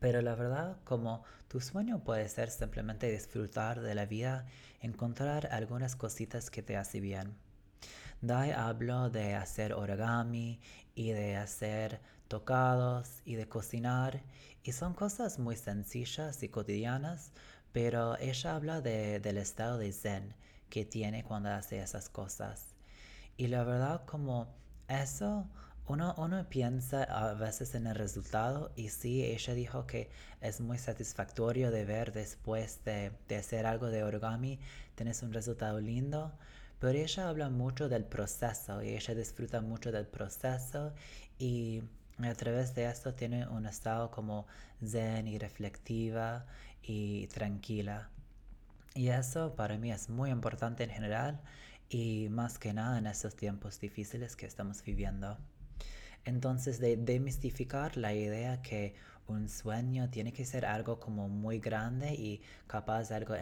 Pero la verdad, como tu sueño puede ser simplemente disfrutar de la vida, encontrar algunas cositas que te hacen bien. Dai habló de hacer origami y de hacer tocados y de cocinar y son cosas muy sencillas y cotidianas, pero ella habla de, del estado de zen que tiene cuando hace esas cosas. Y la verdad como eso uno, uno, piensa a veces en el resultado y sí, ella dijo que es muy satisfactorio de ver después de, de, hacer algo de origami, tienes un resultado lindo, pero ella habla mucho del proceso y ella disfruta mucho del proceso y a través de esto tiene un estado como zen y reflectiva y tranquila. Y eso para mí es muy importante en general y más que nada en estos tiempos difíciles que estamos viviendo. Entonces, de demistificar la idea que un sueño tiene que ser algo como muy grande y capaz de algo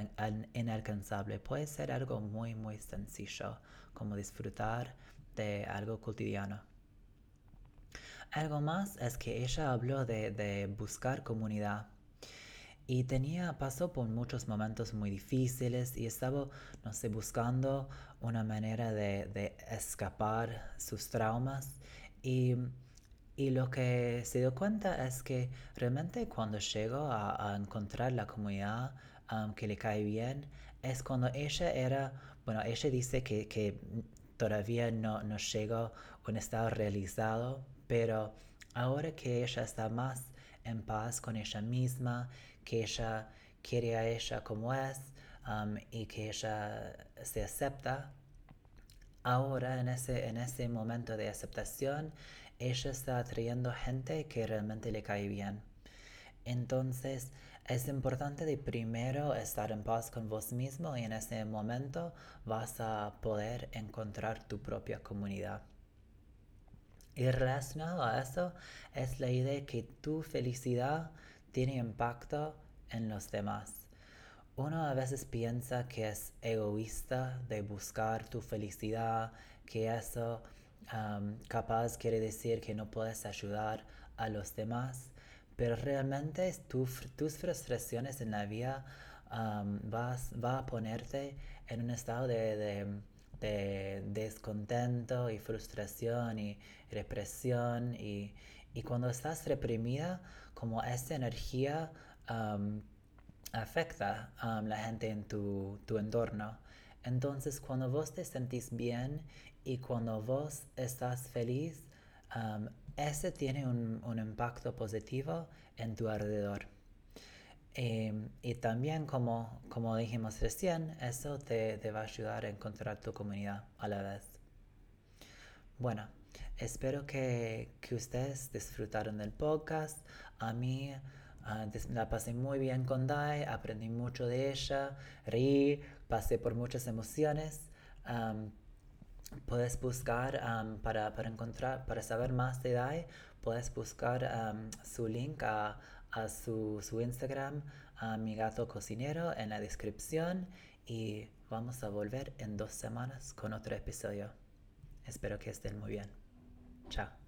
inalcanzable. Puede ser algo muy, muy sencillo, como disfrutar de algo cotidiano. Algo más es que ella habló de, buscar comunidad. Y tenía, pasó por muchos momentos muy difíciles y estaba, no sé, buscando una manera de, de escapar sus traumas. Y y lo que se dio cuenta es que realmente cuando llegó a, encontrar la comunidad um, que le cae bien, es cuando ella era, bueno, ella dice que, que todavía no, no llegó a un estado realizado, pero ahora que ella está más en paz con ella misma, que ella quiere a ella como es um, y que ella se acepta, ahora en ese, en ese momento de aceptación, ella está atrayendo gente que realmente le cae bien. Entonces, es importante de primero estar en paz con vos mismo y en ese momento vas a poder encontrar tu propia comunidad. Y relacionado a eso es la idea que tu felicidad tiene impacto en los demás. Uno a veces piensa que es egoísta de buscar tu felicidad, que eso capaz quiere decir que no puedes ayudar a los demás, pero realmente tus frustraciones en la vida vas, va a ponerte en un estado de, descontento y frustración y represión y, cuando estás reprimida, como esta energía afecta a la gente en tu, tu entorno. Entonces, cuando vos te sentís bien y cuando vos estás feliz, ese tiene un, impacto positivo en tu alrededor. Em, y también, como, como dijimos recién, eso te, va a ayudar a encontrar tu comunidad a la vez. Bueno, espero que, ustedes disfrutaron del podcast. A mí ah, la pasé muy bien con Dai, aprendí mucho de ella, reí, pasé por muchas emociones. Puedes buscar para, encontrar, para saber más de Dai, puedes buscar su link a, su, su, Instagram, a mi gato cocinero, en la descripción y vamos a volver en dos semanas con otro episodio. Espero que estén muy bien. Chao.